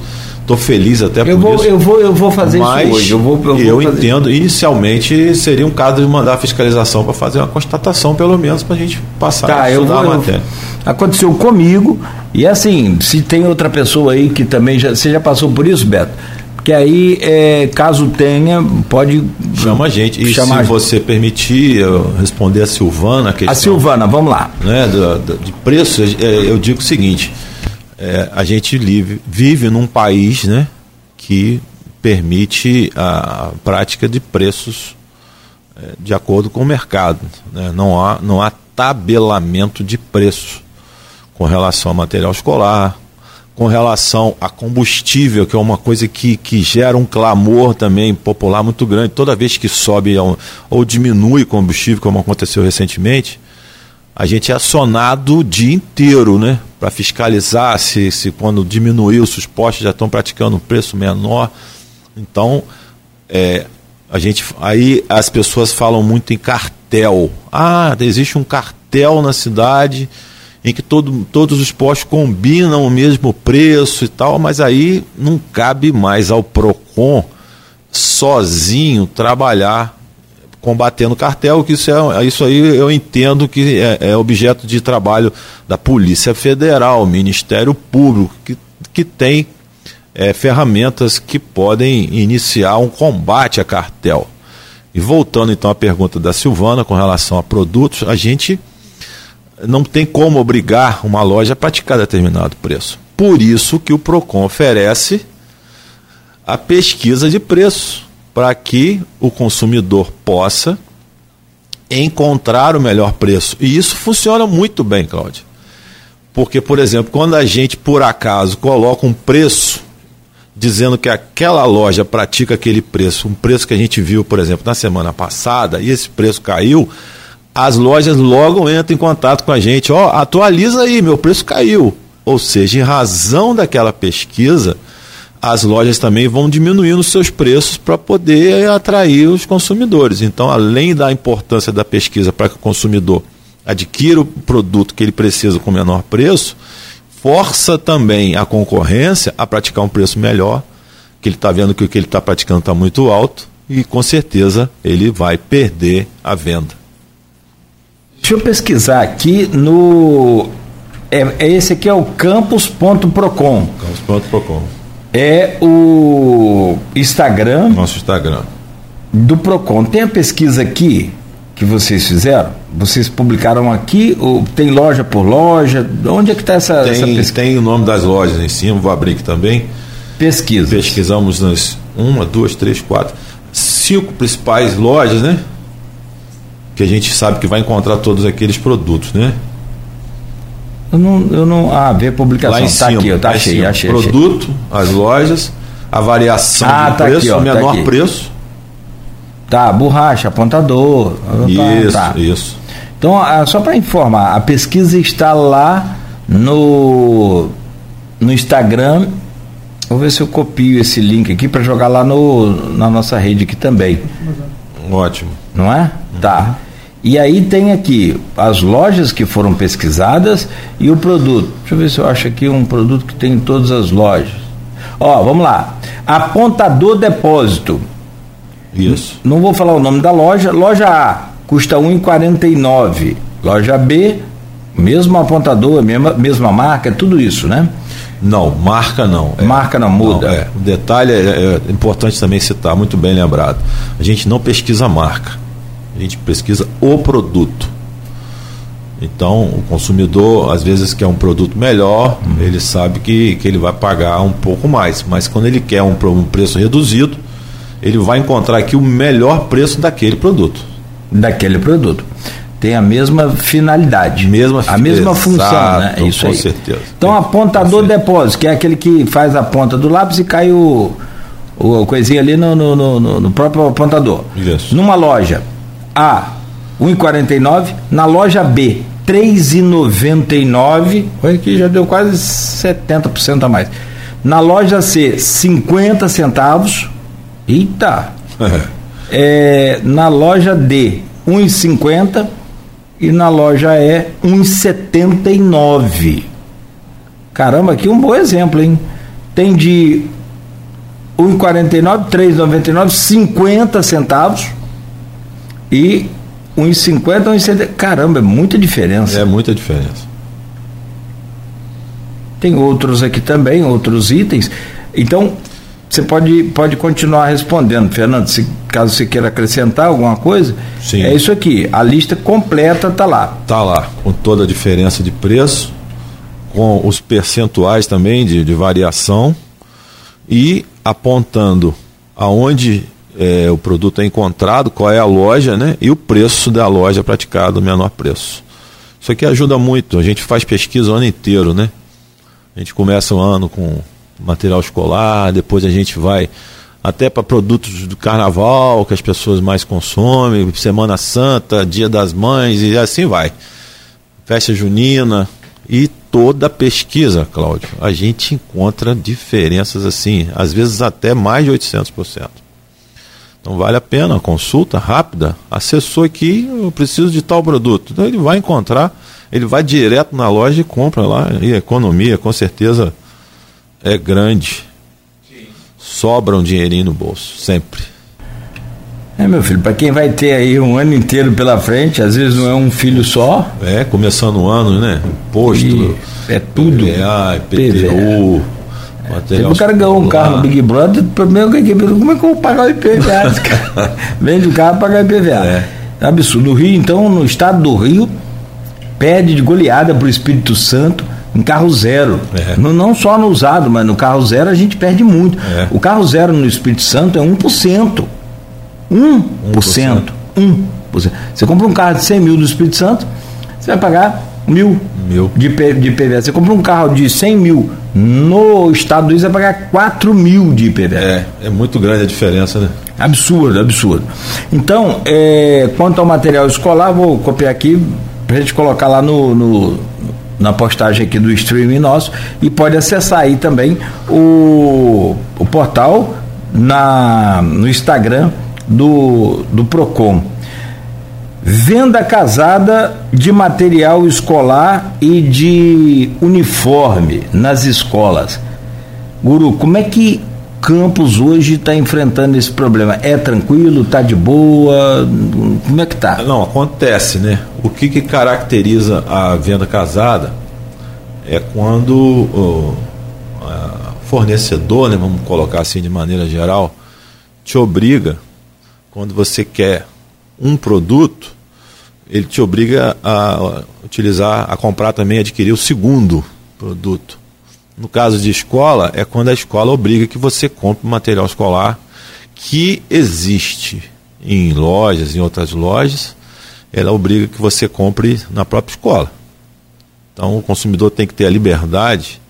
estou feliz até eu por vou, isso. Eu vou, eu vou fazer Mas isso hoje. Eu, vou, eu, eu vou entendo, inicialmente seria um caso de mandar a fiscalização para fazer uma constatação, pelo menos, para a gente passar Tá, a eu vou, a eu- matéria. Aconteceu comigo, e assim, se tem outra pessoa aí que também já. Você já passou por isso, Beto? Porque aí, é, caso tenha, pode. Chama a gente. E chamar se você permitir eu responder a Silvana, a questão A Silvana, vamos lá. né, do- do- de preço, é, eu digo o seguinte: é, a gente vive, vive num país né, que permite a prática de preços é, de acordo com o mercado. né? Não, há, não há tabelamento de preços com relação a material escolar, com relação a combustível, que é uma coisa que, que gera um clamor também popular muito grande. Toda vez que sobe ou, ou diminui combustível, como aconteceu recentemente, a gente é acionado o dia inteiro, né? Para fiscalizar se, se quando diminuiu, os postos já estão praticando um preço menor. Então, é, a gente, aí as pessoas falam muito em cartel. Ah, existe um cartel na cidade em que todo, todos os postos combinam o mesmo preço e tal, mas aí não cabe mais ao PROCON sozinho trabalhar combatendo cartel, que isso, é, isso aí eu entendo que é, é objeto de trabalho da Polícia Federal, Ministério Público, que, que tem é, ferramentas que podem iniciar um combate a cartel. E voltando então à pergunta da Silvana com relação a produtos, a gente não tem como obrigar uma loja a praticar determinado preço. Por isso que o PROCON oferece a pesquisa de preço, para que o consumidor possa encontrar o melhor preço. E isso funciona muito bem, Cláudio. Porque, por exemplo, quando a gente, por acaso, coloca um preço dizendo que aquela loja pratica aquele preço, um preço que a gente viu, por exemplo, na semana passada, e esse preço caiu, as lojas logo entram em contato com a gente, ó, atualiza aí, meu preço caiu. Ou seja, em razão daquela pesquisa, as lojas também vão diminuindo seus preços para poder atrair os consumidores. Então, além da importância da pesquisa para que o consumidor adquira o produto que ele precisa com menor preço, força também a concorrência a praticar um preço melhor, que ele está vendo que o que ele está praticando está muito alto e com certeza ele vai perder a venda. Deixa eu pesquisar aqui no. É, é esse aqui é o campus.procon. Campus.procon. É o Instagram Nosso Instagram. do Procon. Tem a pesquisa aqui que vocês fizeram? Vocês publicaram aqui? Ou tem loja por loja? Onde é que está essa, essa pesquisa? tem o nome das lojas em cima, vou abrir aqui também. pesquisa? Pesquisamos nas uma, duas, três, quatro, cinco principais lojas, né? Que a gente sabe que vai encontrar todos aqueles produtos, né? Eu não, eu não. Ah, a publicação. Lá em tá cima. aqui, eu tá achei, cima. achei, achei. Produto, as lojas, a variação Ah, de tá preço, aqui, ó, tá menor aqui. preço. Tá, borracha, apontador. Isso, tá. isso. Então, ah, só para informar, a pesquisa está lá no, no Instagram. Vou ver se eu copio esse link aqui para jogar lá no, na nossa rede aqui também. Ótimo. Não é? Tá. E aí tem aqui as lojas que foram pesquisadas e o produto. Deixa eu ver se eu acho aqui um produto que tem em todas as lojas. Ó, vamos lá. Apontador Depósito. Isso. Não vou falar o nome da loja. Loja A custa R$ 1,49. Loja B, mesmo apontador, mesma, mesma marca, tudo isso, né? Não, marca não. É. Marca não muda. Não, é. O detalhe é, é importante também citar, muito bem lembrado. A gente não pesquisa marca, a gente pesquisa o produto. Então, o consumidor, às vezes, quer um produto melhor, Uhum. ele sabe que, que ele vai pagar um pouco mais. Mas quando ele quer um, um preço reduzido, ele vai encontrar aqui o melhor preço daquele produto. Daquele produto. tem a mesma finalidade. Mesma a mesma exato, função, né? Isso com aí. certeza. Então, apontador depósito, que é aquele que faz a ponta do lápis e cai o, o coisinha ali no, no, no- no próprio apontador. Isso. Numa loja A, 1,49, na loja B, 3,99. Olha que já deu quase 70% a mais. Na loja C, 50 centavos. Eita! É, na loja D, 1,50 e na loja E, 1,79. Caramba, aqui um bom exemplo, hein? Tem de 1,49, 3,99, 50 centavos e 1,50, 1,70. Caramba, é muita diferença. É muita diferença. Tem outros aqui também, outros itens. Então, você pode, pode continuar respondendo, Fernando, se, caso você queira acrescentar alguma coisa. Sim. É isso aqui, a lista completa está lá. Tá lá, com toda a diferença de preço, com os percentuais também de, de variação e apontando aonde é, o produto é encontrado, qual é a loja, né? E o preço da loja praticado, o menor preço. Isso aqui ajuda muito. A gente faz pesquisa o ano inteiro, né? A gente começa o ano com material escolar, depois a gente vai até para produtos do carnaval que as pessoas mais consomem, Semana Santa, Dia das Mães e assim vai. Festa junina e toda pesquisa, Cláudio, a gente encontra diferenças assim, às vezes até mais de 800%. Então vale a pena consulta rápida. Acessou aqui, eu preciso de tal produto. Então ele vai encontrar, ele vai direto na loja e compra lá. E a economia, com certeza, é grande. Sobra um dinheirinho no bolso, sempre. É, meu filho, para quem vai ter aí um ano inteiro pela frente, às vezes não é um filho só, É, começando o ano, né? Imposto, E é tudo. PVA, IPTU, material o cara ganhou um carro no Big Brother, primeiro que como é que eu vou pagar o IPVA? desse cara? Vende o carro pagar o IPVA. É. É absurdo. No Rio, então, no estado do Rio, pede de goleada para o Espírito Santo em carro zero. É. No- não só no usado, mas no carro zero a gente perde muito. É. O carro zero no Espírito Santo é 1%. 1%. 1%. Você compra um carro de 100 mil do Espírito Santo, você vai pagar mil Mil. de, de IPVA. Você compra um carro de 100 mil no estado do você vai pagar 4 mil de IPVA. É, é muito grande a diferença, né? Absurdo, absurdo. Então, é, quanto ao material escolar, vou copiar aqui para a gente colocar lá no, no- na postagem aqui do streaming nosso e pode acessar aí também o, o portal na, no Instagram do, do Procon. Venda casada de material escolar e de uniforme nas escolas. Guru, como é que Campos hoje está enfrentando esse problema? É tranquilo? Está de boa? Como é que tá? Não, acontece, né? O que, que caracteriza a venda casada é quando o fornecedor, né, vamos colocar assim de maneira geral, te obriga, quando você quer um produto, ele te obriga a utilizar, a comprar também, adquirir o segundo produto. No caso de escola, é quando a escola obriga que você compre material escolar que existe em lojas, em outras lojas, ela obriga que você compre na própria escola. Então o consumidor tem que ter a liberdade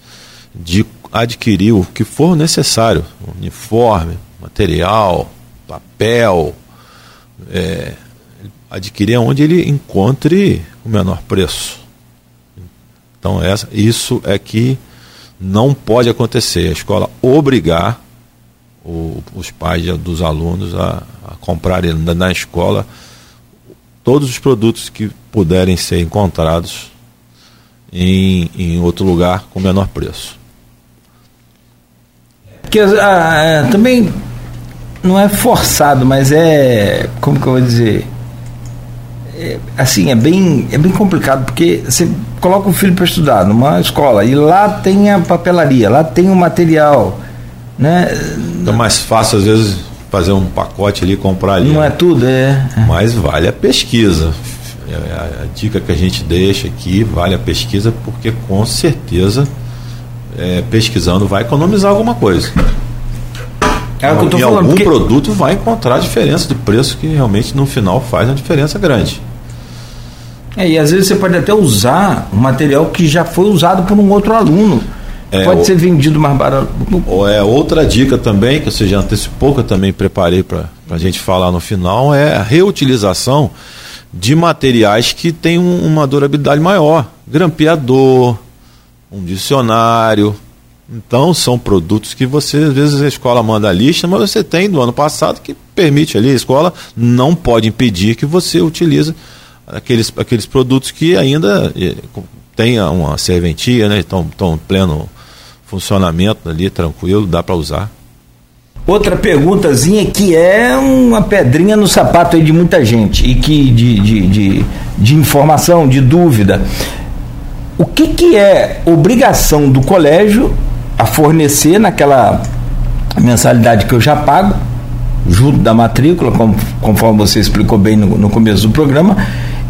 de adquirir o que for necessário, uniforme, material, papel, é, adquirir onde ele encontre o menor preço. Então essa, isso é que não pode acontecer. A escola obrigar o- os pais dos alunos a, a comprarem na, na escola todos os produtos que puderem ser encontrados em, em outro lugar com menor preço. Porque ah, é, também não é forçado, mas é. Como que eu vou dizer? É, assim, é bem, é bem complicado, porque você coloca o filho para estudar numa escola e lá tem a papelaria, lá tem o material. Né? Então é mais fácil, às vezes, fazer um pacote ali, comprar ali. Não é tudo, é. Mas vale a pesquisa. É A, a dica que a gente deixa aqui vale a pesquisa, porque com certeza é, pesquisando vai economizar alguma coisa. É o que eu tô em falando. algum porque- produto vai encontrar diferença de preço que realmente no final faz uma diferença grande. É, e às vezes você pode até usar um material que já foi usado por um outro aluno. É, pode ser vendido mais barato. É outra dica também, que você já antecipou, que eu também preparei para a gente falar no final, é a reutilização de materiais que têm um, uma durabilidade maior. Grampeador, um dicionário. Então são produtos que você, às vezes a escola manda a lista, mas você tem do ano passado que permite ali, a escola não pode impedir que você utilize aqueles, aqueles produtos que ainda eh, tenha uma serventia, né? Estão em pleno funcionamento ali, tranquilo, dá para usar. Outra perguntazinha que é uma pedrinha no sapato aí de muita gente e que de, de, de, de informação, de dúvida. O que, que é obrigação do colégio a fornecer naquela mensalidade que eu já pago, junto da matrícula, conforme você explicou bem no, no começo do programa,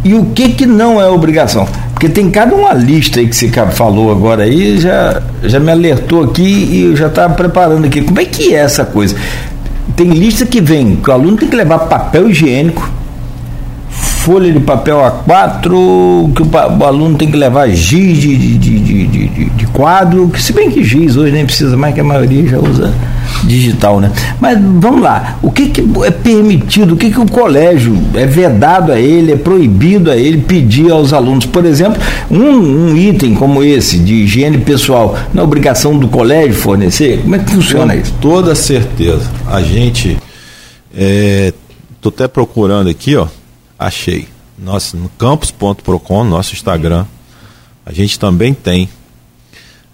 e o que, que não é obrigação? Porque tem cada uma lista aí que você falou agora aí, já, já me alertou aqui e eu já estava preparando aqui. Como é que é essa coisa? Tem lista que vem que o aluno tem que levar papel higiênico, folha de papel A4, que o, aluno tem que levar giz de, de, de, de, de quadro, que se bem que giz hoje nem precisa mais, que a maioria já usa digital, né? Mas vamos lá, o que, que é permitido, o que, que o colégio é vedado a ele, é proibido a ele pedir aos alunos? Por exemplo, um, um item como esse, de higiene pessoal, na obrigação do colégio fornecer? Como é que funciona Com isso? Toda certeza. A gente. Estou é, até procurando aqui, ó. Achei. Nosso, no campus.procon, nosso Instagram, a gente também tem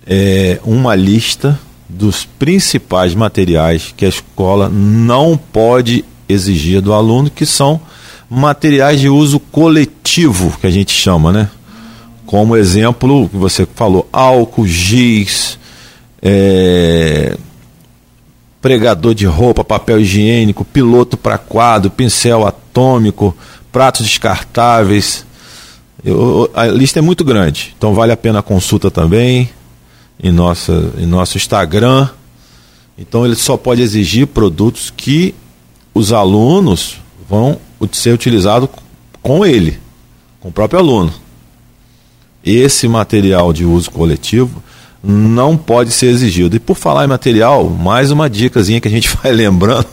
é, uma lista dos principais materiais que a escola não pode exigir do aluno, que são materiais de uso coletivo, que a gente chama, né? Como exemplo, que você falou, álcool, giz, é, pregador de roupa, papel higiênico, piloto para quadro, pincel atômico, pratos descartáveis. Eu, a lista é muito grande, então vale a pena a consulta também em, nossa, em nosso Instagram. Então ele só pode exigir produtos que os alunos vão ser utilizados com ele, com o próprio aluno. Esse material de uso coletivo não pode ser exigido. E por falar em material, mais uma dicasinha que a gente vai lembrando,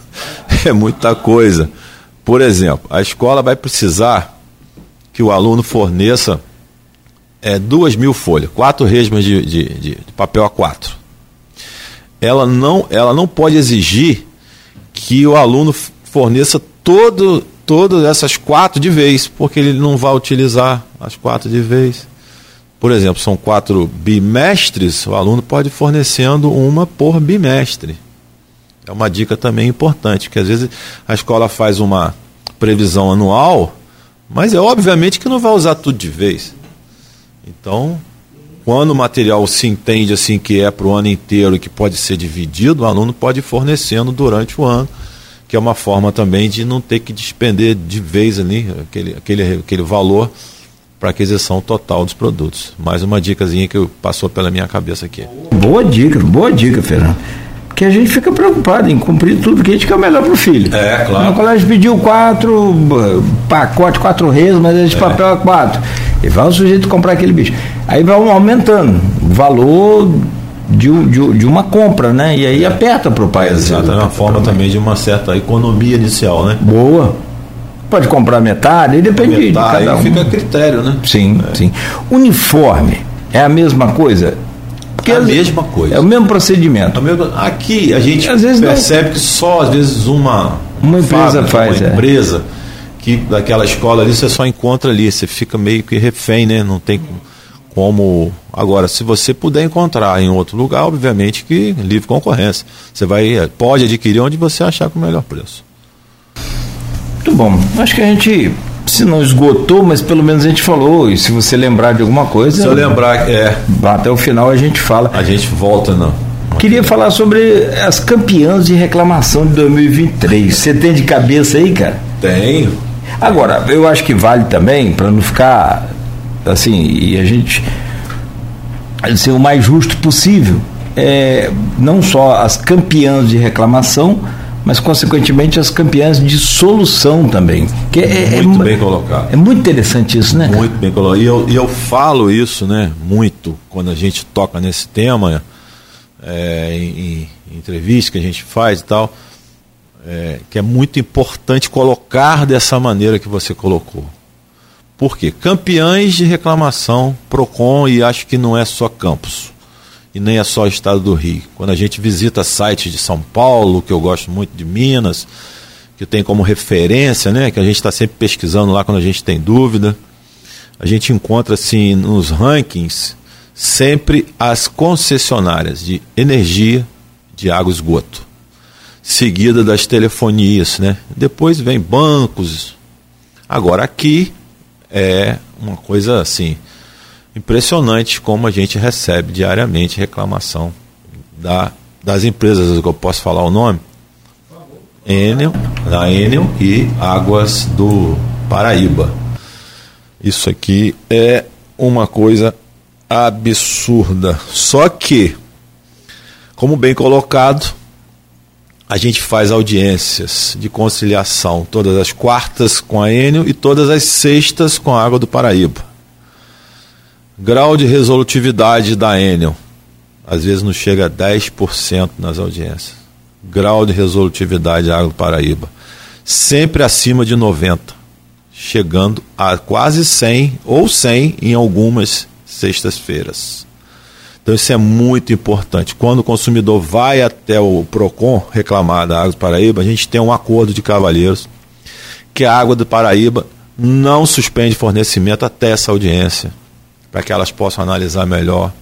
é muita coisa. Por exemplo, a escola vai precisar que o aluno forneça é, duas mil folhas, quatro resmas de, de, de, papel A4. Ela não, ela não pode exigir que o aluno forneça todo, todas essas quatro de vez, porque ele não vai utilizar as quatro de vez. Por exemplo, são quatro bimestres, o aluno pode ir fornecendo uma por bimestre. É uma dica também importante, que às vezes a escola faz uma previsão anual, mas é obviamente que não vai usar tudo de vez. Então, quando o material se entende assim que é para o ano inteiro e que pode ser dividido, o aluno pode ir fornecendo durante o ano, que é uma forma também de não ter que despender de vez ali aquele, aquele, aquele valor para aquisição total dos produtos. Mais uma dicasinha que passou pela minha cabeça aqui. Boa dica, boa dica, Fernando. Porque a gente fica preocupado em cumprir tudo que a gente quer melhor para o filho. É, claro. O colégio pediu quatro pacotes, quatro reis, mas é de é. papel é quatro. E vai o sujeito comprar aquele bicho. Aí vai aumentando o valor de, de, de uma compra, né? E aí aperta para o pai. Exato, é uma forma também de uma certa economia inicial, né? Boa. Pode comprar metade, depende metade, de cada um. fica a critério, né? Sim, é. sim. Uniforme é a mesma coisa? Porque é a mesma coisa. É o mesmo procedimento. É aqui a gente percebe não... que só às vezes uma, uma empresa fábrica, faz. Uma é. empresa que daquela escola ali você só encontra ali, você fica meio que refém, né? Não tem como. Agora, se você puder encontrar em outro lugar, obviamente que livre concorrência. Você vai, pode adquirir onde você achar com o melhor preço. Muito bom. Acho que a gente, se não esgotou, mas pelo menos a gente falou. E se você lembrar de alguma coisa. Se eu lembrar, é. Até o final a gente fala. A gente volta, não. Queria falar sobre as campeãs de reclamação de 2023. Você tem de cabeça aí, cara? Tenho. Agora, eu acho que vale também, para não ficar assim, e a gente ser o mais justo possível, é, não só as campeãs de reclamação, mas consequentemente as campeãs de solução também. Que é, é muito é, bem colocado. É muito interessante isso, né? Muito bem colocado. E eu, e eu falo isso, né, muito, quando a gente toca nesse tema, é, em, em entrevistas que a gente faz e tal, é, que é muito importante colocar dessa maneira que você colocou. Por quê? Campeões de reclamação, PROCON, e acho que não é só campus e nem é só o estado do Rio. Quando a gente visita sites de São Paulo, que eu gosto muito de Minas, que tem como referência, né, que a gente está sempre pesquisando lá quando a gente tem dúvida, a gente encontra assim nos rankings sempre as concessionárias de energia, de água e esgoto, seguida das telefonias, né? Depois vem bancos. Agora aqui é uma coisa assim, impressionante como a gente recebe diariamente reclamação da, das empresas, que eu posso falar o nome? Enel, da Enel e Águas do Paraíba. Isso aqui é uma coisa absurda. Só que, como bem colocado, a gente faz audiências de conciliação todas as quartas com a Enel e todas as sextas com a Água do Paraíba. Grau de resolutividade da Enel. Às vezes não chega a 10% nas audiências. Grau de resolutividade da do Paraíba. Sempre acima de 90%. Chegando a quase 100 ou 100 em algumas sextas-feiras. Então isso é muito importante. Quando o consumidor vai até o PROCON reclamar da Água do Paraíba, a gente tem um acordo de cavalheiros que a Água do Paraíba não suspende fornecimento até essa audiência para que elas possam analisar melhor.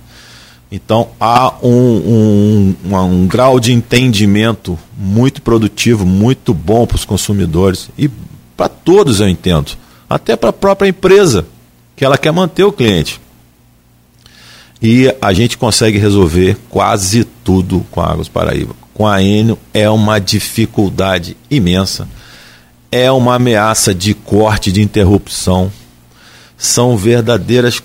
Então há um, um, um, um grau de entendimento muito produtivo, muito bom para os consumidores e para todos eu entendo, até para a própria empresa, que ela quer manter o cliente. E a gente consegue resolver quase tudo com a Águas Paraíba. Com a Enio é uma dificuldade imensa. É uma ameaça de corte, de interrupção. São verdadeiras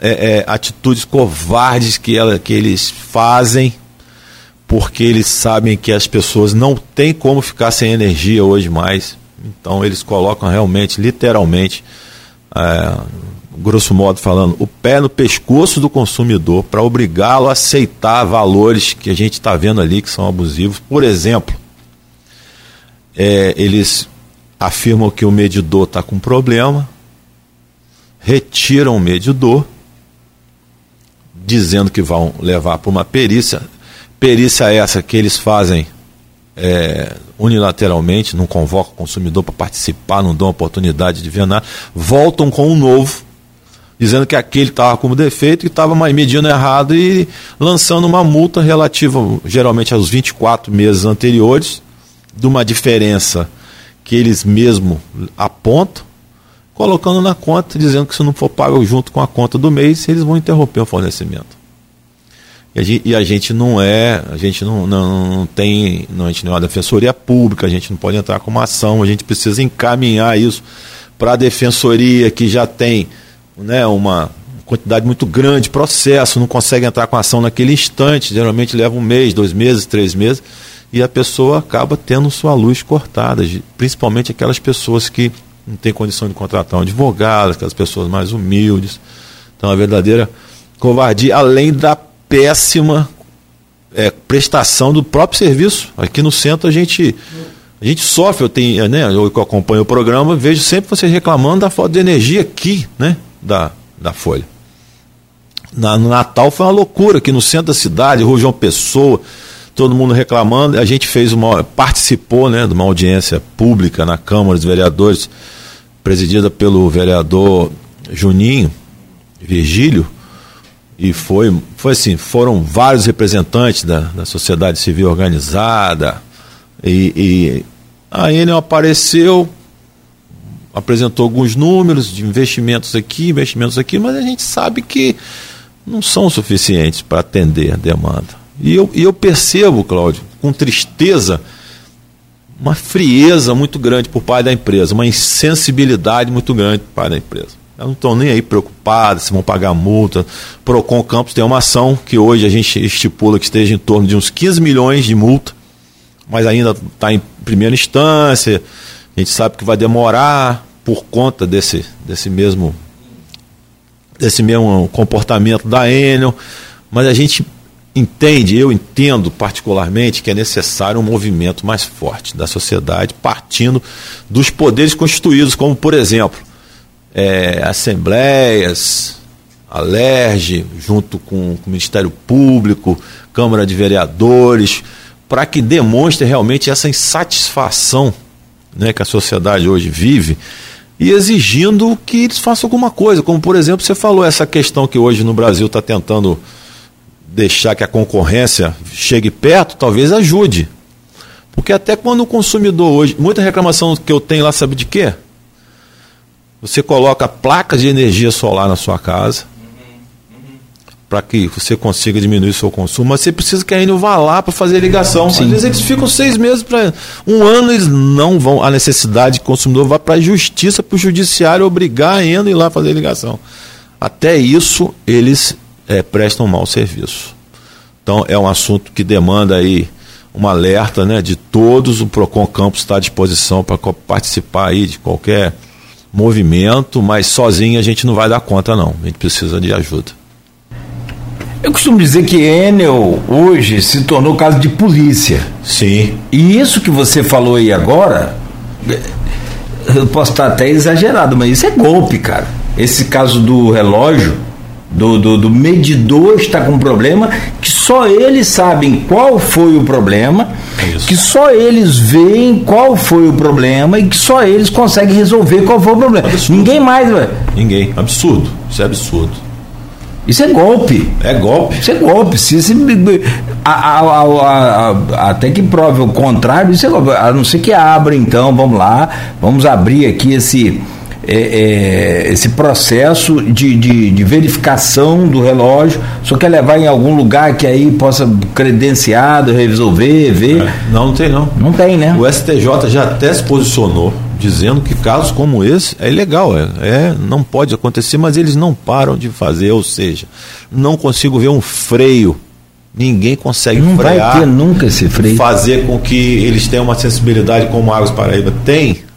é, é, atitudes covardes que, ela, que eles fazem porque eles sabem que as pessoas não têm como ficar sem energia hoje mais. Então eles colocam realmente, literalmente, é, grosso modo falando, o pé no pescoço do consumidor para obrigá-lo a aceitar valores que a gente está vendo ali que são abusivos. Por exemplo, é, eles afirmam que o medidor está com problema, retiram o medidor dizendo que vão levar para uma perícia. Perícia essa que eles fazem é, unilateralmente, não convocam o consumidor para participar, não dão oportunidade de ver nada, voltam com um novo, dizendo que aquele estava como defeito e estava medindo errado e lançando uma multa relativa geralmente aos 24 meses anteriores, de uma diferença que eles mesmo apontam colocando na conta, dizendo que se não for pago junto com a conta do mês, eles vão interromper o fornecimento. E a gente, e a gente não é, a gente não, não, não, tem, não, a gente não é uma defensoria pública, a gente não pode entrar com uma ação, a gente precisa encaminhar isso para a defensoria que já tem né, uma quantidade muito grande de processo, não consegue entrar com ação naquele instante, geralmente leva um mês, dois meses, três meses, e a pessoa acaba tendo sua luz cortada, principalmente aquelas pessoas que não tem condição de contratar um advogado, aquelas pessoas mais humildes. Então, a verdadeira covardia, além da péssima é, prestação do próprio serviço. Aqui no centro a gente, a gente sofre, eu tenho, né, eu que acompanho o programa, vejo sempre vocês reclamando da falta de energia aqui, né, da, da Folha. Na, no Natal foi uma loucura aqui no centro da cidade, Rua João Pessoa, todo mundo reclamando. A gente fez uma, participou, né, de uma audiência pública na Câmara dos Vereadores presidida pelo vereador Juninho Virgílio, e foi, foi assim, foram vários representantes da, da sociedade civil organizada, e, e a Enel apareceu, apresentou alguns números de investimentos aqui, investimentos aqui, mas a gente sabe que não são suficientes para atender a demanda. E eu, e eu percebo, Cláudio, com tristeza, uma frieza muito grande por parte da empresa, uma insensibilidade muito grande por parte da empresa. Elas não estão nem aí preocupadas se vão pagar multa. Procon Campos tem uma ação que hoje a gente estipula que esteja em torno de uns 15 milhões de multa mas ainda está em primeira instância. A gente sabe que vai demorar por conta desse, desse mesmo desse mesmo comportamento da Enel, mas a gente entende, eu entendo particularmente que é necessário um movimento mais forte da sociedade, partindo dos poderes constituídos, como por exemplo, é, assembleias, a LERJ, junto com, com o Ministério Público, Câmara de Vereadores, para que demonstre realmente essa insatisfação né, que a sociedade hoje vive e exigindo que eles façam alguma coisa, como por exemplo você falou essa questão que hoje no Brasil está tentando deixar que a concorrência chegue perto, talvez ajude. Porque até quando o consumidor hoje, muita reclamação que eu tenho lá, sabe de quê? Você coloca placas de energia solar na sua casa, para que você consiga diminuir o seu consumo, mas você precisa que a Enel vá lá para fazer a ligação. Sim. Às vezes eles ficam seis meses para. Um ano eles não vão. A necessidade que o consumidor vá para a justiça, para o judiciário obrigar a Enel a ir lá fazer a ligação. Até isso eles é, prestam mau serviço. Então é um assunto que demanda aí um alerta né, de todos. O Procon Campos está à disposição para participar aí de qualquer movimento, mas sozinho a gente não vai dar conta não. A gente precisa de ajuda. Eu costumo dizer que Enel hoje se tornou caso de polícia. Sim. E isso que você falou aí agora, eu posso estar até exagerado, mas isso é golpe, cara. Esse caso do relógio, do, do, do medidor está com problema, que só eles sabem qual foi o problema, isso. que só eles veem qual foi o problema e que só eles conseguem resolver qual foi o problema. Absurdo. Ninguém mais, velho. Ninguém. Absurdo. Isso é absurdo. Isso é golpe. É golpe. Isso é golpe. Se, se, a, a, a, até que prove o contrário, isso é golpe. A não ser que abra, então, vamos lá, vamos abrir aqui esse. É, é, esse processo de, de, de, verificação do relógio, só quer levar em algum lugar que aí possa credenciado, resolver, ver. É, não, não tem não. Não tem, né? O STJ já até se posicionou dizendo que casos como esse é ilegal, é, é, não pode acontecer, mas eles não param de fazer, ou seja, não consigo ver um freio. Ninguém consegue não frear, vai ter nunca esse freio. Fazer com que eles tenham uma sensibilidade como a Águas Paraíba tem.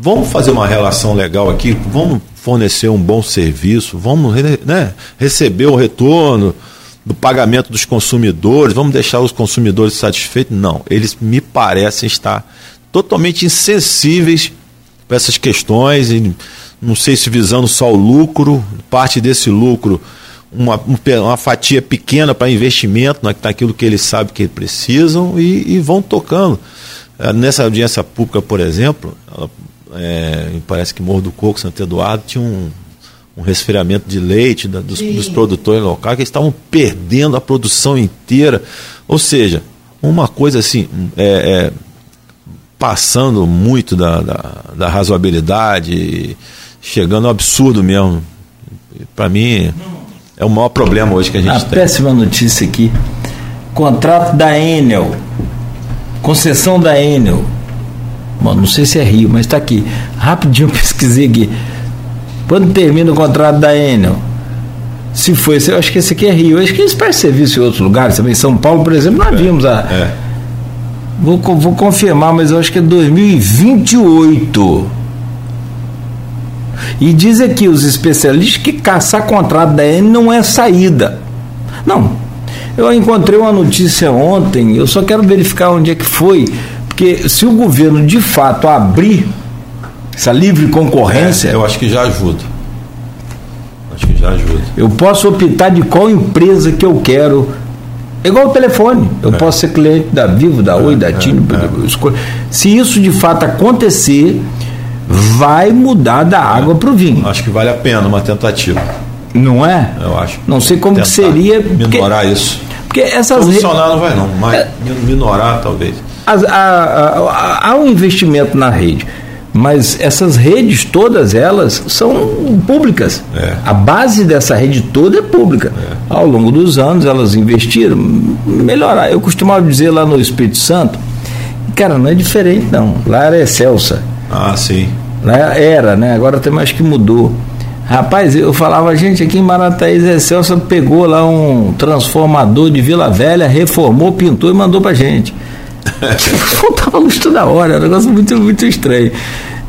Vamos fazer uma relação legal aqui, vamos fornecer um bom serviço, vamos né, receber o retorno do pagamento dos consumidores, vamos deixar os consumidores satisfeitos. Não, eles me parecem estar totalmente insensíveis para essas questões, não sei se visando só o lucro, parte desse lucro, uma, uma fatia pequena para investimento naquilo que eles sabem que precisam e, e vão tocando. É, nessa audiência pública, por exemplo, é, parece que Morro do Coco, Santo Eduardo, tinha um, um resfriamento de leite da, dos, dos, produtores locais, que estavam perdendo a produção inteira. Ou seja, uma coisa assim, é, é passando muito da, da, da razoabilidade, chegando ao absurdo mesmo. Para mim, é o maior problema hoje que a gente a tem. péssima notícia aqui. Contrato da Enel. Concessão da Enel. Bom, não sei se é Rio, mas está aqui. Rapidinho pesquisei aqui. Quando termina o contrato da Enel? Se foi, eu acho que esse aqui é Rio. Eu acho que eles prestam serviço em outros lugares também. São Paulo, por exemplo, nós é, vimos a. É Vou, vou confirmar, mas eu acho que é 2028. E diz aqui os especialistas que caçar contrato da N não é saída. Não. Eu encontrei uma notícia ontem, eu só quero verificar onde é que foi, porque se o governo de fato abrir essa livre concorrência. É, eu acho que já ajuda. Acho que já ajuda. Eu posso optar de qual empresa que eu quero é igual o telefone. Eu é. posso ser cliente da Vivo, da Oi, da é, TIM. É. Se isso de fato acontecer, vai mudar da água para o vinho. Acho que vale a pena uma tentativa. Não é? Eu acho. Não sei como que seria. Minorar porque, isso. Porque essas Funcionar não vai não, mas é, minorar talvez. Há um investimento na rede mas essas redes todas elas são públicas. É. A base dessa rede toda é pública. É. Ao longo dos anos elas investiram, melhorar. Eu costumava dizer lá no Espírito Santo, cara, não é diferente não. Lá era Excelsa. Ah, sim. Lá era, né? Agora tem mais que mudou. Rapaz, eu falava, gente, aqui em Marataízes, Excelsa pegou lá um transformador de Vila Velha, reformou, pintou e mandou pra gente. faltava luz toda hora, era um negócio muito, muito estranho.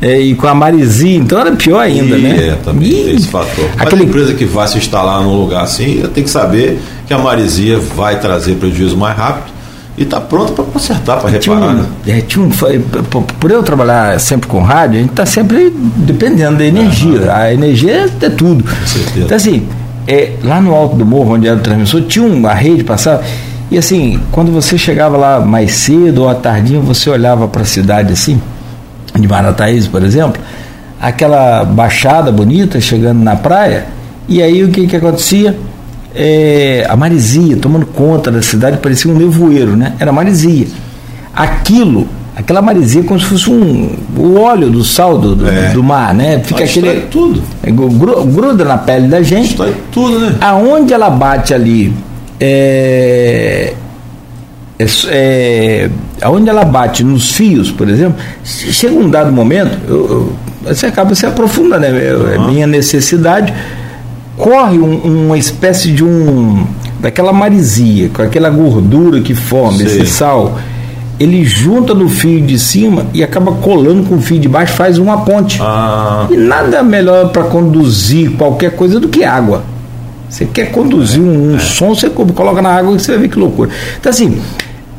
É, e com a Marizia, então era pior ainda, e, né? É, também e, tem esse fator. Mas aquele... a empresa que vai se instalar num lugar assim, tem que saber que a Marizia vai trazer prejuízo mais rápido e está pronto para consertar, para reparar. Um, né? é, tinha um, por eu trabalhar sempre com rádio, a gente está sempre dependendo da energia. Uhum. A energia é tudo. Com certeza. Então, assim, é, lá no alto do morro, onde era o transmissor, tinha uma rede passava. E assim, quando você chegava lá mais cedo ou à tardinha, você olhava para a cidade assim, de Marataízes, por exemplo, aquela baixada bonita chegando na praia, e aí o que, que acontecia? É, a marisia tomando conta da cidade, parecia um nevoeiro, né? Era marisia. Aquilo, aquela marisia como se fosse um, o óleo do sal do, do, é. do mar, né? Fica Mas aquele. tudo. É, gruda na pele da gente. Destrói tudo, né? Aonde ela bate ali, é, é, é, onde ela bate nos fios, por exemplo, chega um dado momento, eu, eu, você acaba se aprofundando, né? É uhum. minha necessidade, corre um, uma espécie de um daquela marisia, com aquela gordura que forma, esse sal, ele junta no fio de cima e acaba colando com o fio de baixo, faz uma ponte. Ah. E nada melhor para conduzir qualquer coisa do que água. Você quer conduzir um, um é. som, você coloca na água e você vai ver que loucura. Então, assim,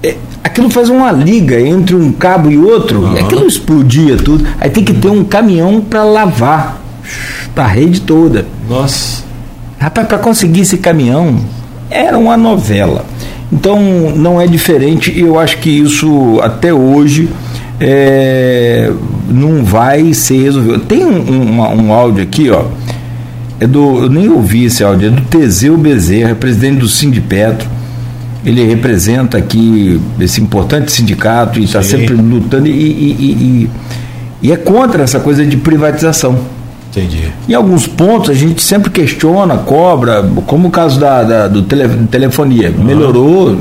é, aquilo faz uma liga entre um cabo e outro, uhum. e aquilo explodia tudo. Aí tem que ter um caminhão para lavar a rede toda. Nossa. Rapaz, para conseguir esse caminhão, era uma novela. Então, não é diferente, e eu acho que isso, até hoje, é, não vai ser resolvido. Tem um, um, um áudio aqui, ó é do, eu nem ouvi esse áudio, é do Teseu Bezerra, presidente do Sindipetro. Ele representa aqui esse importante sindicato e está sempre lutando e, e, e, e, é contra essa coisa de privatização. Entendi. Em alguns pontos a gente sempre questiona, cobra, como o caso da, da do tele, telefonia. Uhum. Melhorou,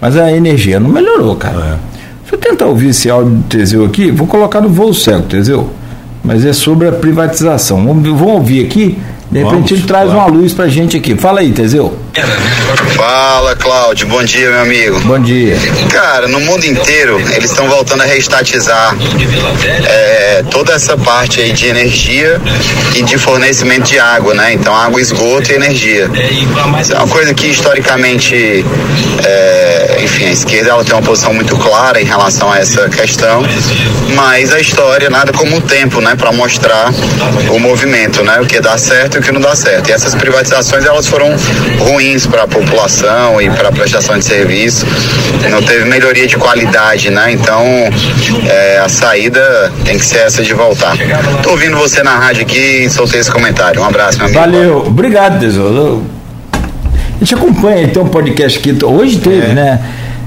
mas a energia não melhorou, cara. É. Deixa eu tentar ouvir esse áudio do Teseu aqui, vou colocar no voo cego, Teseu mas é sobre a privatização. Vamos, ouvir aqui, de repente Vamos, ele traz claro. uma luz pra gente aqui. Fala aí, Teseu. Fala, Cláudio. Bom dia, meu amigo. Bom dia. Cara, no mundo inteiro, eles estão voltando a reestatizar é, toda essa parte aí de energia e de fornecimento de água, né? Então, água, esgoto e energia. Isso é uma coisa que, historicamente, é, enfim, a esquerda ela tem uma posição muito clara em relação a essa questão, mas a história nada como o tempo, né? Para mostrar o movimento, né? O que dá certo e o que não dá certo. E essas privatizações, elas foram ruins para a população e para a prestação de serviço. Não teve melhoria de qualidade, né? Então é, a saída tem que ser essa de voltar. Tô ouvindo você na rádio aqui e soltei esse comentário. Um abraço, meu amigo. Valeu, obrigado, Tesouro. A gente acompanha, tem um podcast aqui, hoje teve, é. né?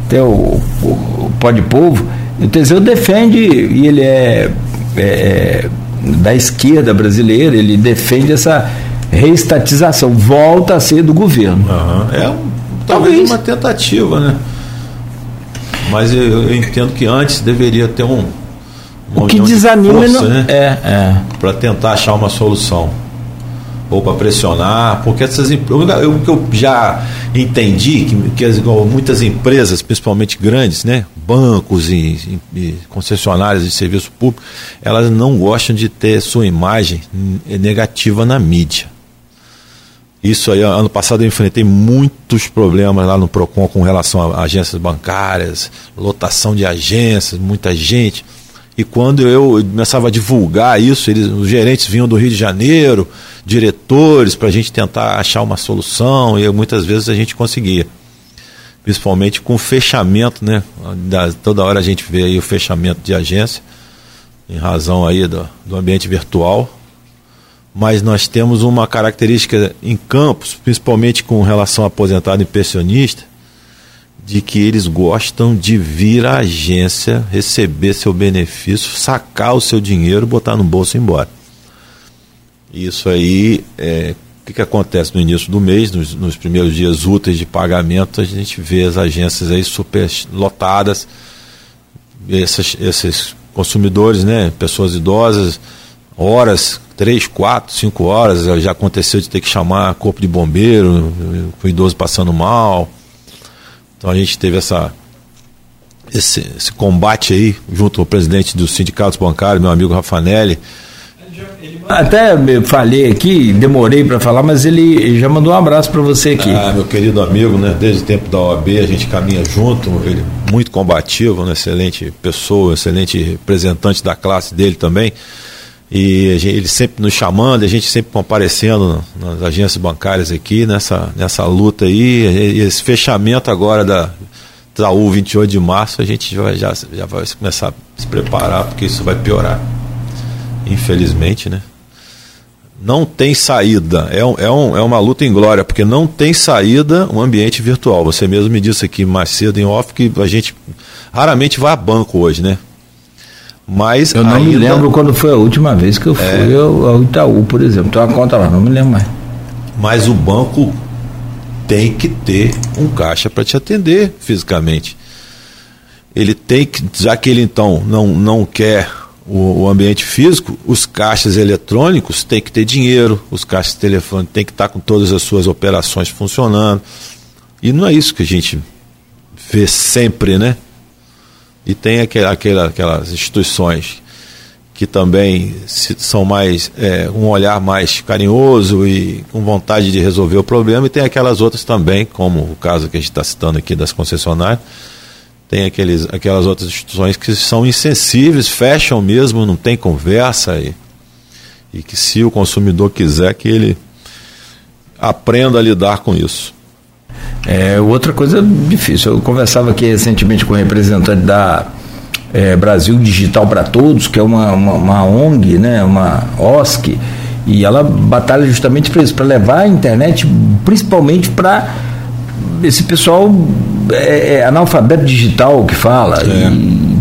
Tem o, o, o Pode Povo. O Teseu defende, e ele é, é, é da esquerda brasileira, ele defende essa reestatização, volta a ser do governo. Uhum. É um, talvez, talvez, uma tentativa, né? Mas eu, eu, entendo que antes deveria ter um. o que desanima de força, não... né? é, é. para tentar achar uma solução ou para pressionar, porque essas o que eu já entendi que, que as, muitas empresas, principalmente grandes, né, bancos e, e, concessionárias de serviço público, elas não gostam de ter sua imagem negativa na mídia. Isso aí, ano passado eu enfrentei muitos problemas lá no PROCON com relação a agências bancárias, lotação de agências, muita gente. E quando eu começava a divulgar isso, eles, os gerentes vinham do Rio de Janeiro, diretores, para a gente tentar achar uma solução, e muitas vezes a gente conseguia. Principalmente com o fechamento, né? Da, toda hora a gente vê aí o fechamento de agência, em razão aí do, do ambiente virtual mas nós temos uma característica em campos, principalmente com relação a aposentado e pensionista, de que eles gostam de vir à agência, receber seu benefício, sacar o seu dinheiro, botar no bolso e ir embora. Isso aí, é, o que, que acontece no início do mês, nos, nos, primeiros dias úteis de pagamento, a gente vê as agências aí super lotadas, esses, esses consumidores, né, pessoas idosas, horas três, quatro, cinco horas. Já aconteceu de ter que chamar corpo de bombeiro, com o idoso passando mal. Então a gente teve essa, esse, esse combate aí, junto ao presidente dos sindicatos bancários, meu amigo Rafanelli. Até falei aqui, demorei para falar, mas ele já mandou um abraço para você aqui. Ah, meu querido amigo, né? Desde o tempo da OAB a gente caminha junto, ele muito combativo, uma excelente pessoa, excelente representante da classe dele também. E ele sempre nos chamando, a gente sempre comparecendo nas agências bancárias aqui, nessa, nessa luta aí, esse fechamento agora da Itaú 28 de março, a gente já, já, já vai começar a se preparar, porque isso vai piorar. Infelizmente, né? Não tem saída, é, um, é, um, é uma luta em glória, porque não tem saída um ambiente virtual. Você mesmo me disse aqui mais cedo em off que a gente raramente vai a banco hoje, né? Mas eu não ainda... me lembro quando foi a última vez que eu fui é... ao Itaú, por exemplo. Tem uma conta lá, não me lembro mais. Mas o banco tem que ter um caixa para te atender fisicamente. Ele tem que, já que ele então não, não quer o, o, ambiente físico, os caixas eletrônicos têm que ter dinheiro, os caixas de telefone têm que estar com todas as suas operações funcionando. E não é isso que a gente vê sempre, né? E tem aquela, aquelas instituições que também são mais é, um olhar mais carinhoso e com vontade de resolver o problema e tem aquelas outras também como o caso que a gente está citando aqui das concessionárias. Tem aqueles, aquelas outras instituições que são insensíveis fecham mesmo não tem conversa e, e que se o consumidor quiser que ele aprenda a lidar com isso é outra coisa difícil eu conversava aqui recentemente com o representante da é, Brasil Digital para Todos, que é uma, uma, uma, ONG, né, uma OSC, e ela batalha justamente para isso, para levar a internet principalmente para esse pessoal é, é, analfabeto digital que fala. É. E,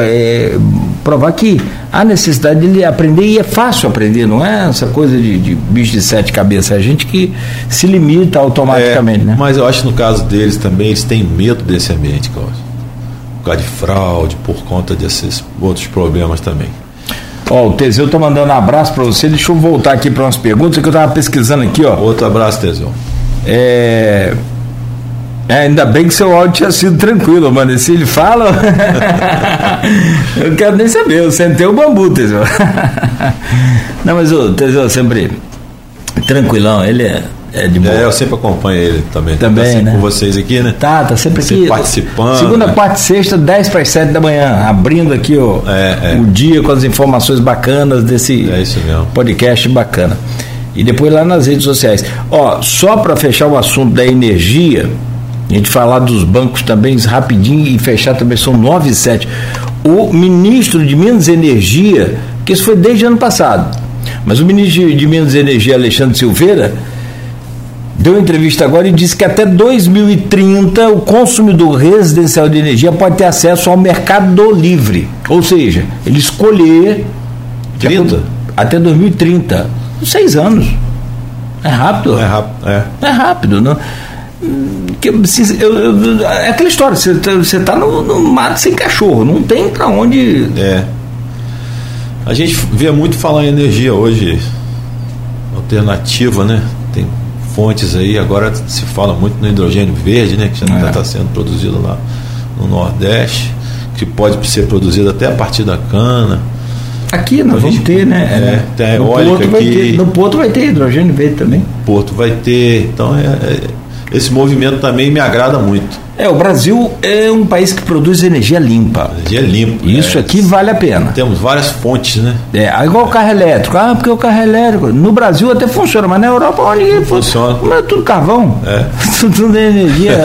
é, provar que há necessidade de aprender e é fácil aprender, não é essa coisa de, de bicho de sete cabeças, é a gente que se limita automaticamente. É, né? Mas eu acho que no caso deles também, eles têm medo desse ambiente, Cláudio por causa de fraude, por conta desses outros problemas também. Ó, o Teseu tá mandando um abraço para você. Deixa eu voltar aqui para umas perguntas que eu tava pesquisando aqui, ó. Outro abraço, Teseu. É... é... ainda bem que seu áudio tinha sido tranquilo, mano. Se ele fala. eu quero nem saber, eu sentei o bambu, Teseu. Não, mas o Teseu sempre tranquilão, ele é é de boa. É, eu sempre acompanho ele também. Também, tá né? com vocês aqui, né? Tá, tá sempre aqui. participando. Segunda, né? quarta e sexta, 10 para as 7 da manhã, abrindo aqui o, é, é. o dia com as informações bacanas desse é podcast bacana. E depois lá nas redes sociais. Ó, só para fechar o assunto da energia, a gente falar dos bancos também rapidinho e fechar também, são 9 e 7. O ministro de Minas e Energia, que isso foi desde ano passado, mas o ministro de Minas e Energia, Alexandre Silveira, deu entrevista agora e disse que até 2030 o consumidor residencial de energia pode ter acesso ao mercado livre. Ou seja, ele escolher. 30? Até 2030. Seis anos. É rápido. É rápido. É, é rápido. Não? Que, eu, eu, é aquela história, você está tá no, no mato sem cachorro, não tem para onde. É. A gente vê muito falar em energia hoje, alternativa, né? Tem fontes aí, agora se fala muito no hidrogênio verde, né, que já está é. Tá sendo produzido lá no Nordeste, que pode ser produzido até a partir da cana. Aqui nós vamos ter, né? É, tem no eólica Porto aqui. Ter, no Porto vai ter hidrogênio verde também. Porto vai ter. Então, é, é, esse movimento também me agrada muito. É, o Brasil é um país que produz energia limpa. Energia limpa. Isso é. aqui vale a pena. Temos várias fontes, né? É, igual o carro elétrico. Ah, porque o carro elétrico. No Brasil até funciona, mas na Europa olha funciona. Mas é tudo carvão. É. tudo é energia.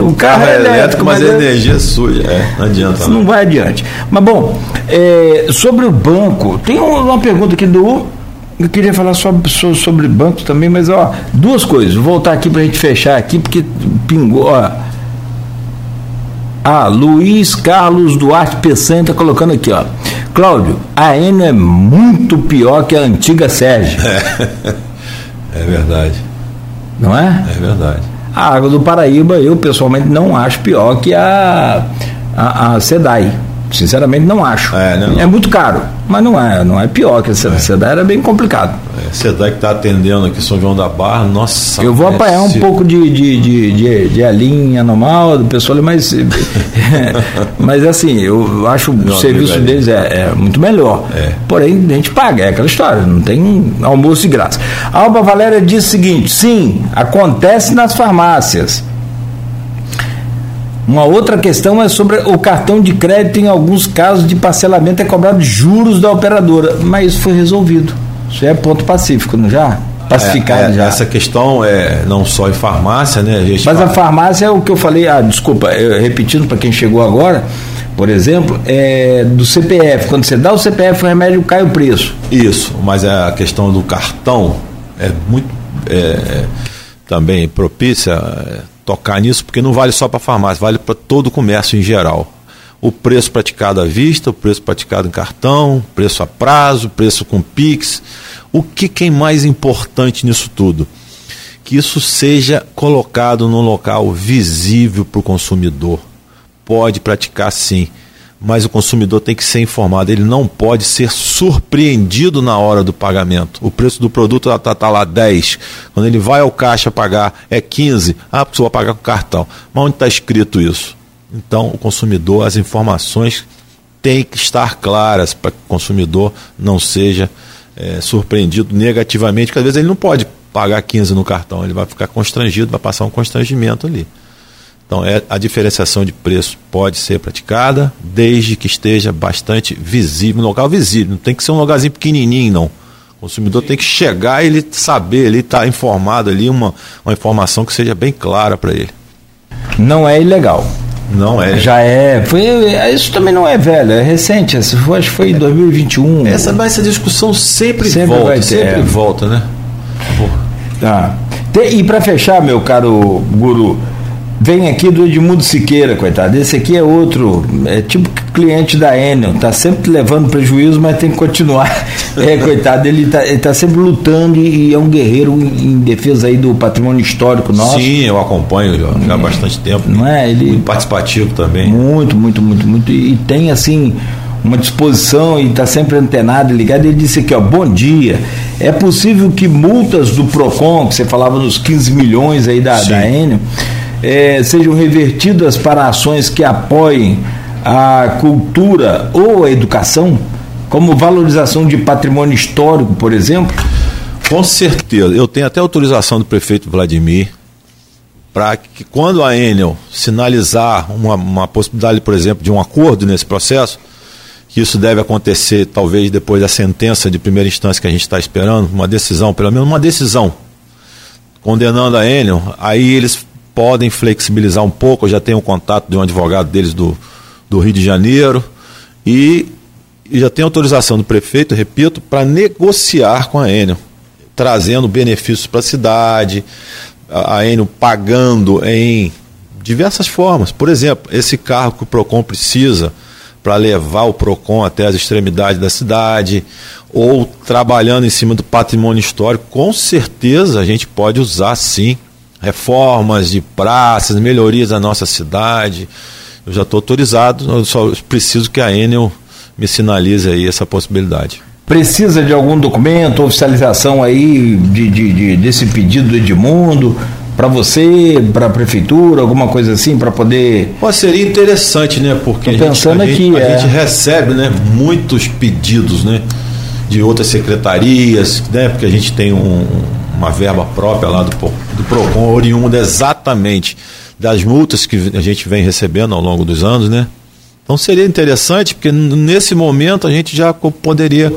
o carro, carro é elétrico, mas, mas é energia suja. É, não adianta. Não, não vai adiante. Mas bom, é, sobre o banco, tem uma pergunta aqui do eu queria falar sobre, sobre bancos também, mas ó, duas coisas. Vou voltar aqui para a gente fechar aqui, porque pingou. Ó, ah, Luiz Carlos Duarte Peçanha está colocando aqui, ó. Cláudio, a Eno é muito pior que a antiga Sérgio. É, é verdade. Não é? É verdade. A água do Paraíba, eu pessoalmente não acho pior que a, a, a SEDAI. Sinceramente não acho. É, né, não. é muito caro, mas não é, não é pior que a Sedai. Sedai era bem complicado. É, Sedai que está atendendo aqui São João da Barra, nossa. Eu vou é, apanhar um pouco de, de, de, de, de alinha normal do pessoal, mas, mas assim, eu acho o Meu serviço deles é, é muito melhor. É. Porém, a gente paga, é aquela história, não tem almoço de graça. A Alba Valéria diz o seguinte: sim, acontece nas farmácias. Uma outra questão é sobre o cartão de crédito. Em alguns casos de parcelamento é cobrado juros da operadora, mas isso foi resolvido. Isso é ponto pacífico, não já? Pacificado É, é, já. Essa questão é não só em farmácia, né? A Mas a fala- farmácia é o que eu falei, ah, desculpa, eu- repetindo para quem chegou agora, por exemplo, é do CPF. Quando você dá o CPF, o remédio cai o preço. Isso, mas a questão do cartão é muito é, é, também propícia é, tocar nisso, porque não vale só para farmácia, vale para todo o comércio em geral. O preço praticado à vista, o preço praticado em cartão, preço a prazo, preço com Pix. O que, que é mais importante nisso tudo? Que isso seja colocado num local visível para o consumidor. Pode praticar sim, mas o consumidor tem que ser informado. Ele não pode ser surpreendido na hora do pagamento. O preço do produto está tá lá 10. Quando ele vai ao caixa pagar, é 15. Ah, pessoa vai pagar com cartão. Mas onde está escrito isso? Então, o consumidor, as informações têm que estar claras para que o consumidor não seja eh, surpreendido negativamente, porque às vezes ele não pode pagar 15 no cartão, ele vai ficar constrangido, vai passar um constrangimento ali. Então, é, a diferenciação de preço pode ser praticada desde que esteja bastante visível, um local visível. Não tem que ser um lugarzinho pequenininho, não. O consumidor tem que chegar e ele saber, ele estar informado ali, uma, uma informação que seja bem clara para ele. Não é ilegal. Não é. Já é. Foi, isso também não é velho, é recente. Essa foi, acho que foi em 2021. Essa, mas essa discussão sempre, Sempre volta, sempre é. volta, né? Tá. E para fechar, meu caro guru, vem aqui do Edmundo Siqueira, coitado. Esse aqui é outro, é tipo cliente da Enel, tá sempre levando prejuízo, mas tem que continuar. É, coitado, ele tá, ele tá sempre lutando e é um guerreiro em, defesa aí do patrimônio histórico nosso. Sim, eu acompanho já, já há bastante tempo. Não é? Ele- Muito participativo também. Muito, muito, muito, muito. E tem assim uma disposição e está sempre antenado e ligado. Ele disse aqui, ó, bom dia. É possível que multas do PROCON, que você falava nos 15 milhões aí da, Sim. da Enel, eh, sejam revertidas para ações que apoiem a cultura ou a educação, como valorização de patrimônio histórico, por exemplo? Com certeza. Eu tenho até autorização do prefeito Vladimir para que quando a Enel sinalizar uma, uma possibilidade, por exemplo, de um acordo nesse processo, que isso deve acontecer talvez depois da sentença de primeira instância que a gente está esperando, uma decisão, pelo menos uma decisão, condenando a Enel, aí eles podem flexibilizar um pouco, eu já tenho um contato de um advogado deles do, do Rio de Janeiro, e, e já tenho autorização do prefeito, repito, para negociar com a Enel, trazendo benefícios para a cidade, a Enel pagando em diversas formas. Por exemplo, esse carro que o PROCON precisa para levar o PROCON até as extremidades da cidade, ou trabalhando em cima do patrimônio histórico, com certeza a gente pode usar sim reformas de praças, melhorias da nossa cidade. Eu já estou autorizado, eu só preciso que a Enel me sinalize aí essa possibilidade. Precisa de algum documento, oficialização aí de, de- de- desse pedido do Edmundo para você, para a prefeitura, alguma coisa assim, para poder. Pô, seria interessante, né? Porque Tô a, gente, pensando a, aqui, gente, a é. gente recebe né, muitos pedidos né, de outras secretarias, né? Porque a gente tem um- uma verba própria lá do, do PROCON, oriunda exatamente das multas que a gente vem recebendo ao longo dos anos, né? Então seria interessante, porque nesse momento a gente já poderia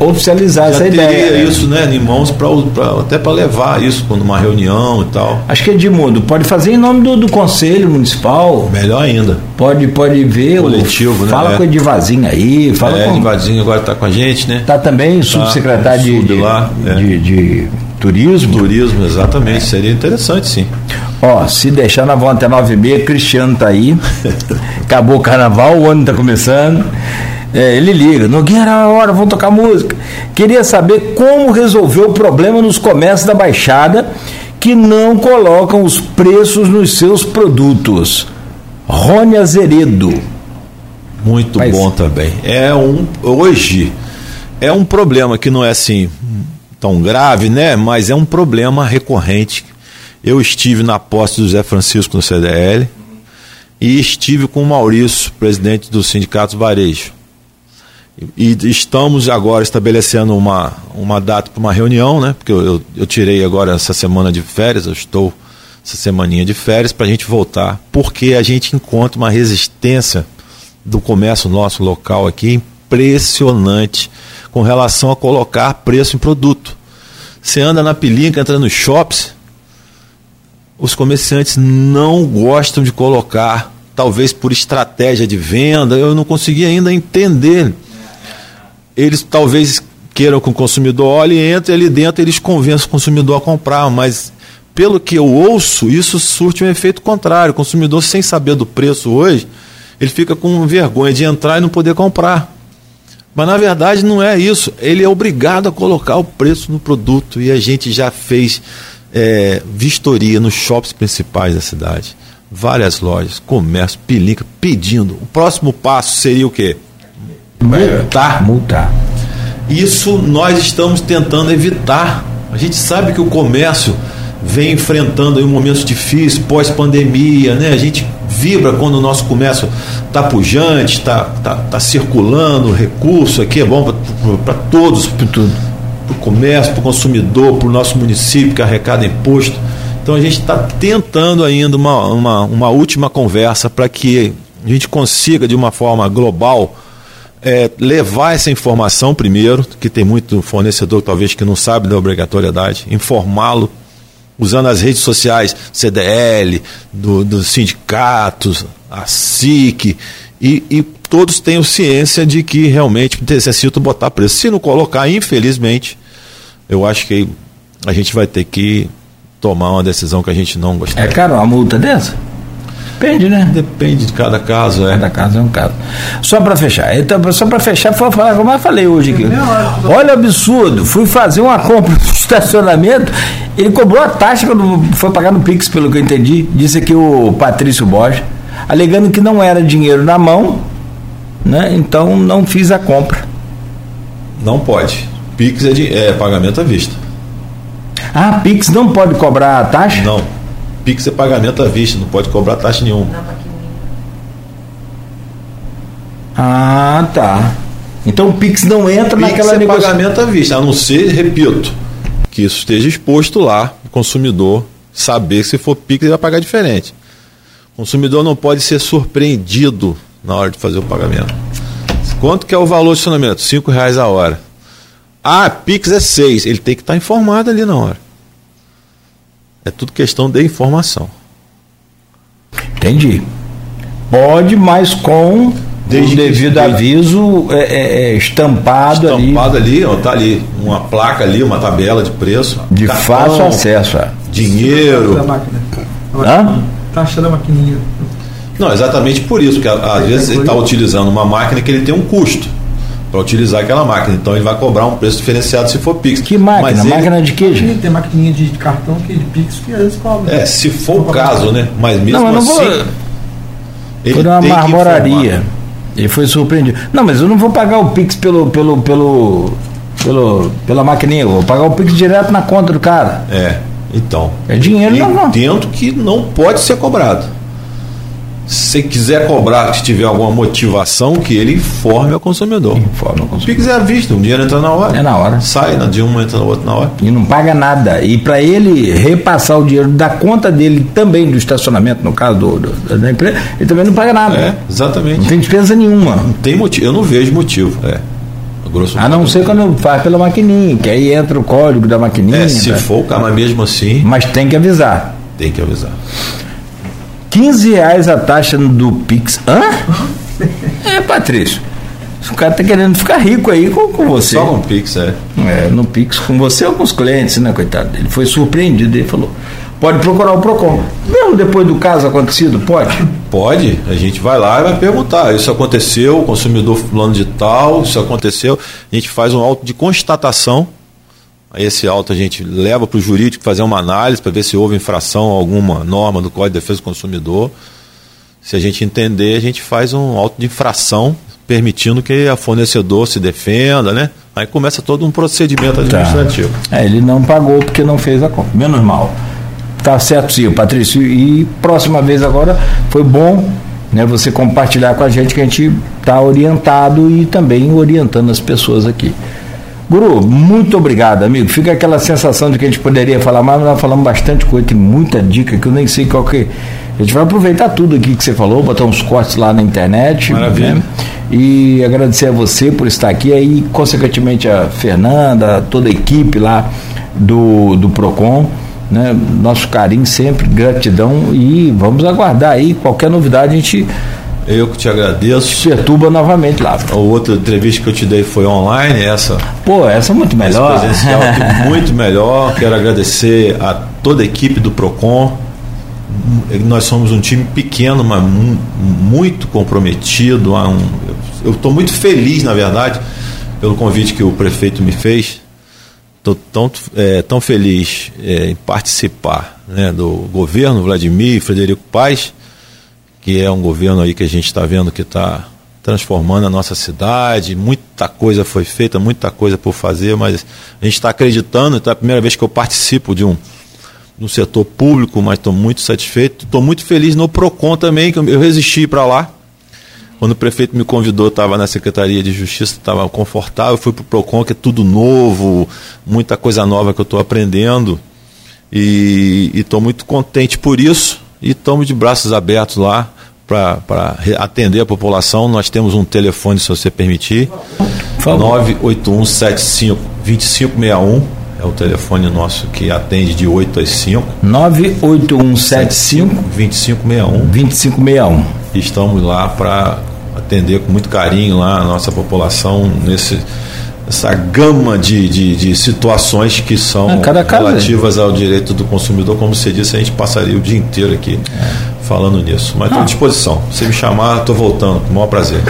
Oficializar já essa ideia. né? isso né, em mãos pra, pra- até para levar isso quando uma reunião e tal. Acho que Edmundo pode fazer em nome do, do Conselho Municipal. Melhor ainda. Pode, pode ver. o- Coletivo, né? Fala É. com o Edivazinho aí. Fala é, com. Edvardinho agora está com a gente, né? Tá também subsecretário de, de, lá, é. de- de turismo. Turismo, exatamente. Seria interessante, sim. Ó, se deixar na volta até 9 e meia, Cristiano tá aí. Acabou o carnaval, o ano tá começando. É, ele liga, Nogueira, a hora, vamos tocar música. Queria saber como resolver o problema nos comércios da Baixada que não colocam os preços nos seus produtos. Rony Azeredo. Muito Mas- bom também. É um hoje é um problema que não é assim tão grave, né? Mas é um problema recorrente. Eu estive na posse do Zé Francisco no CDL e estive com o Maurício, presidente do Sindicato Varejo. E, estamos agora estabelecendo uma, uma data para uma reunião, né? Porque eu, eu, eu tirei agora essa semana de férias, eu estou essa semaninha de férias para a gente voltar, porque a gente encontra uma resistência do comércio nosso local aqui impressionante com relação a colocar preço em produto. Você anda na pilinca, entra nos shops, os comerciantes não gostam de colocar, talvez por estratégia de venda, eu não consegui ainda entender. Eles talvez queiram que o consumidor olhe e entre ali dentro, eles convencem o consumidor a comprar, mas pelo que eu ouço, isso surte um efeito contrário. O consumidor, sem saber do preço hoje, ele fica com vergonha de entrar e não poder comprar. Mas na verdade não é isso. Ele é obrigado a colocar o preço no produto e a gente já fez é, vistoria nos shops principais da cidade. Várias lojas, comércio, pilinca, pedindo. O próximo passo seria o quê? Multar. Multar. Isso nós estamos tentando evitar. A gente sabe que o comércio vem enfrentando aí momentos difíceis, pós-pandemia, né? A gente vibra quando o nosso comércio está pujante, está tá, tá circulando recurso aqui, é bom para todos, para o comércio, para o consumidor, para o nosso município que arrecada imposto. Então a gente está tentando ainda uma, uma, uma última conversa para que a gente consiga, de uma forma global, é, levar essa informação primeiro, que tem muito fornecedor talvez que não sabe da obrigatoriedade, informá-lo usando as redes sociais, CDL, do, dos sindicatos, a SIC, e, e, todos tenham ciência de que realmente necessito botar preço. Se não colocar, infelizmente, eu acho que a gente vai ter que tomar uma decisão que a gente não gostaria. É caro uma multa dessa? Depende, né? Depende de cada caso, é. Cada caso é um caso. Só para fechar, então, só para fechar, foi falar como eu falei hoje aqui. Olha o absurdo, fui fazer uma compra no estacionamento, ele cobrou a taxa quando foi pagar no Pix, pelo que eu entendi, disse aqui o Patrício Borges, alegando que não era dinheiro na mão, né? Então não fiz a compra. Não pode. Pix é, de, é pagamento à vista. Ah, Pix não pode cobrar a taxa? Não. Pix é pagamento à vista, não pode cobrar taxa nenhuma. Ah, tá. Então o Pix não entra Pix naquela é negociação. pagamento à vista, a não ser, repito, que isso esteja exposto lá, o consumidor saber que se for Pix ele vai pagar diferente. O consumidor não pode ser surpreendido na hora de fazer o pagamento. Quanto que é o valor do estacionamento? Cinco reais a hora. Ah, Pix é seis. Ele tem que estar informado ali na hora. É tudo questão de informação. Entendi. Pode, mas com Desde o que- devido desde- aviso é, é, é, estampado, Estampado ali ali, ó, tá ali uma placa ali, uma tabela de preço. de cartão, fácil acesso. é. Dinheiro. Da máquina. Hã? Taxa da maquininha. Não, exatamente por isso, porque a- às vezes ele está utilizando uma máquina que ele tem um custo para utilizar aquela máquina. Então ele vai cobrar um preço diferenciado se for Pix. Que máquina? Mas ele- máquina de gente? Tem maquininha de cartão que de Pix que eles cobram. É, se for o caso, né? Mas mesmo Não, eu não vou- assim. Ele Foi uma marmoraria. Ele foi surpreendido. Não, mas eu não vou pagar o Pix pelo, pelo, pelo, pelo, pela maquininha, eu vou pagar o Pix direto na conta do cara. É, então. É dinheiro, não, não. Entendo que não pode ser cobrado. Se quiser cobrar, se tiver alguma motivação, que ele informe ao consumidor. Informa o O consumidor. Pix é à vista, o dinheiro entra na hora. É na hora. Sai na de uma, entra na outra na hora. E não paga nada. E para ele repassar o dinheiro da conta dele também, do estacionamento, no caso do, do- da empresa, ele também não paga nada. É, exatamente. Não tem despesa nenhuma. Não tem motivo, eu não vejo motivo. É. A grosso A não ser quando faz pela maquininha, que aí entra o código da maquininha. É, se tá? for mas mesmo assim, Mas tem que avisar. tem que avisar. 15 reais a taxa do Pix. Hã? É, Patrício. O cara tá querendo ficar rico aí com, com você. Só com Pix, é. É, no Pix com você ou com os clientes, né, coitado? Ele foi surpreendido, ele falou: pode procurar o PROCON. Mesmo depois do caso acontecido, pode? Pode, a gente vai lá e vai perguntar. Isso aconteceu, o consumidor fulano de tal, isso aconteceu. A gente faz um auto de constatação. Esse auto a gente leva para o jurídico fazer uma análise para ver se houve infração a alguma norma do Código de Defesa do Consumidor. Se a gente entender, a gente faz um auto de infração permitindo que a fornecedor se defenda, né? Aí começa todo um procedimento Tá. administrativo. É, ele não pagou porque não fez a compra. Menos mal. Tá certo, sim, Patrício. E próxima vez agora foi bom né, você compartilhar com a gente que a gente está orientado e também orientando as pessoas aqui. Guru, muito obrigado, amigo. Fica aquela sensação de que a gente poderia falar mais, mas nós falamos bastante coisa, tem muita dica que eu nem sei qual que. A gente vai aproveitar tudo aqui que você falou, botar uns cortes lá na internet. Maravilha. né? E agradecer a você por estar aqui, aí, consequentemente, a Fernanda, a toda a equipe lá do, do PROCON. Né? Nosso carinho sempre, gratidão e vamos aguardar aí. Qualquer novidade a gente Eu que te agradeço. perturba novamente lá. A outra entrevista que eu te dei foi online, essa Pô, essa é muito melhor. presencial aqui muito melhor. Quero agradecer a toda a equipe do Procon. Nós somos um time pequeno, mas mu- muito comprometido. Eu estou muito feliz, na verdade, pelo convite que o prefeito me fez. Estou tão, é, tão feliz é, em participar né, do governo Vladimir e Frederico Paes, que é um governo aí que a gente está vendo que está transformando a nossa cidade. Muita coisa foi feita, muita coisa por fazer, mas a gente está acreditando. Então é a primeira vez que eu participo de um no setor público, mas estou muito satisfeito. Estou muito feliz no Procon também, que eu resisti para lá. Quando o prefeito me convidou, estava na Secretaria de Justiça, estava confortável, fui para o PROCON, que é tudo novo, muita coisa nova que eu estou aprendendo. E estou muito contente por isso. E estamos de braços abertos lá para atender a população. Nós temos um telefone, se você permitir. favor. 98175 2561 é o telefone nosso que atende de 8 às 5. 98175 2561. 2561. E estamos lá para atender com muito carinho lá a nossa população nesse essa gama de, de, de situações que são Ah, caso é. relativas ao direito do consumidor. Como você disse, a gente passaria o dia inteiro aqui falando nisso. Mas estou Ah. à disposição. Se me chamar, estou voltando. Com o maior prazer.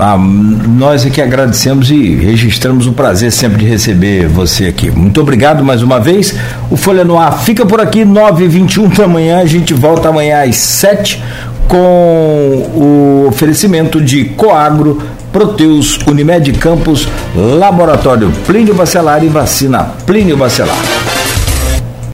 Ah, nós aqui agradecemos e registramos o prazer sempre de receber você aqui. Muito obrigado mais uma vez. O Folha no Ar fica por aqui, 9h21 da manhã. A gente volta amanhã às 7 com o oferecimento de Coagro, Proteus, Unimed Campos, Laboratório Plínio Bacelar e Vacina Plínio Bacelar.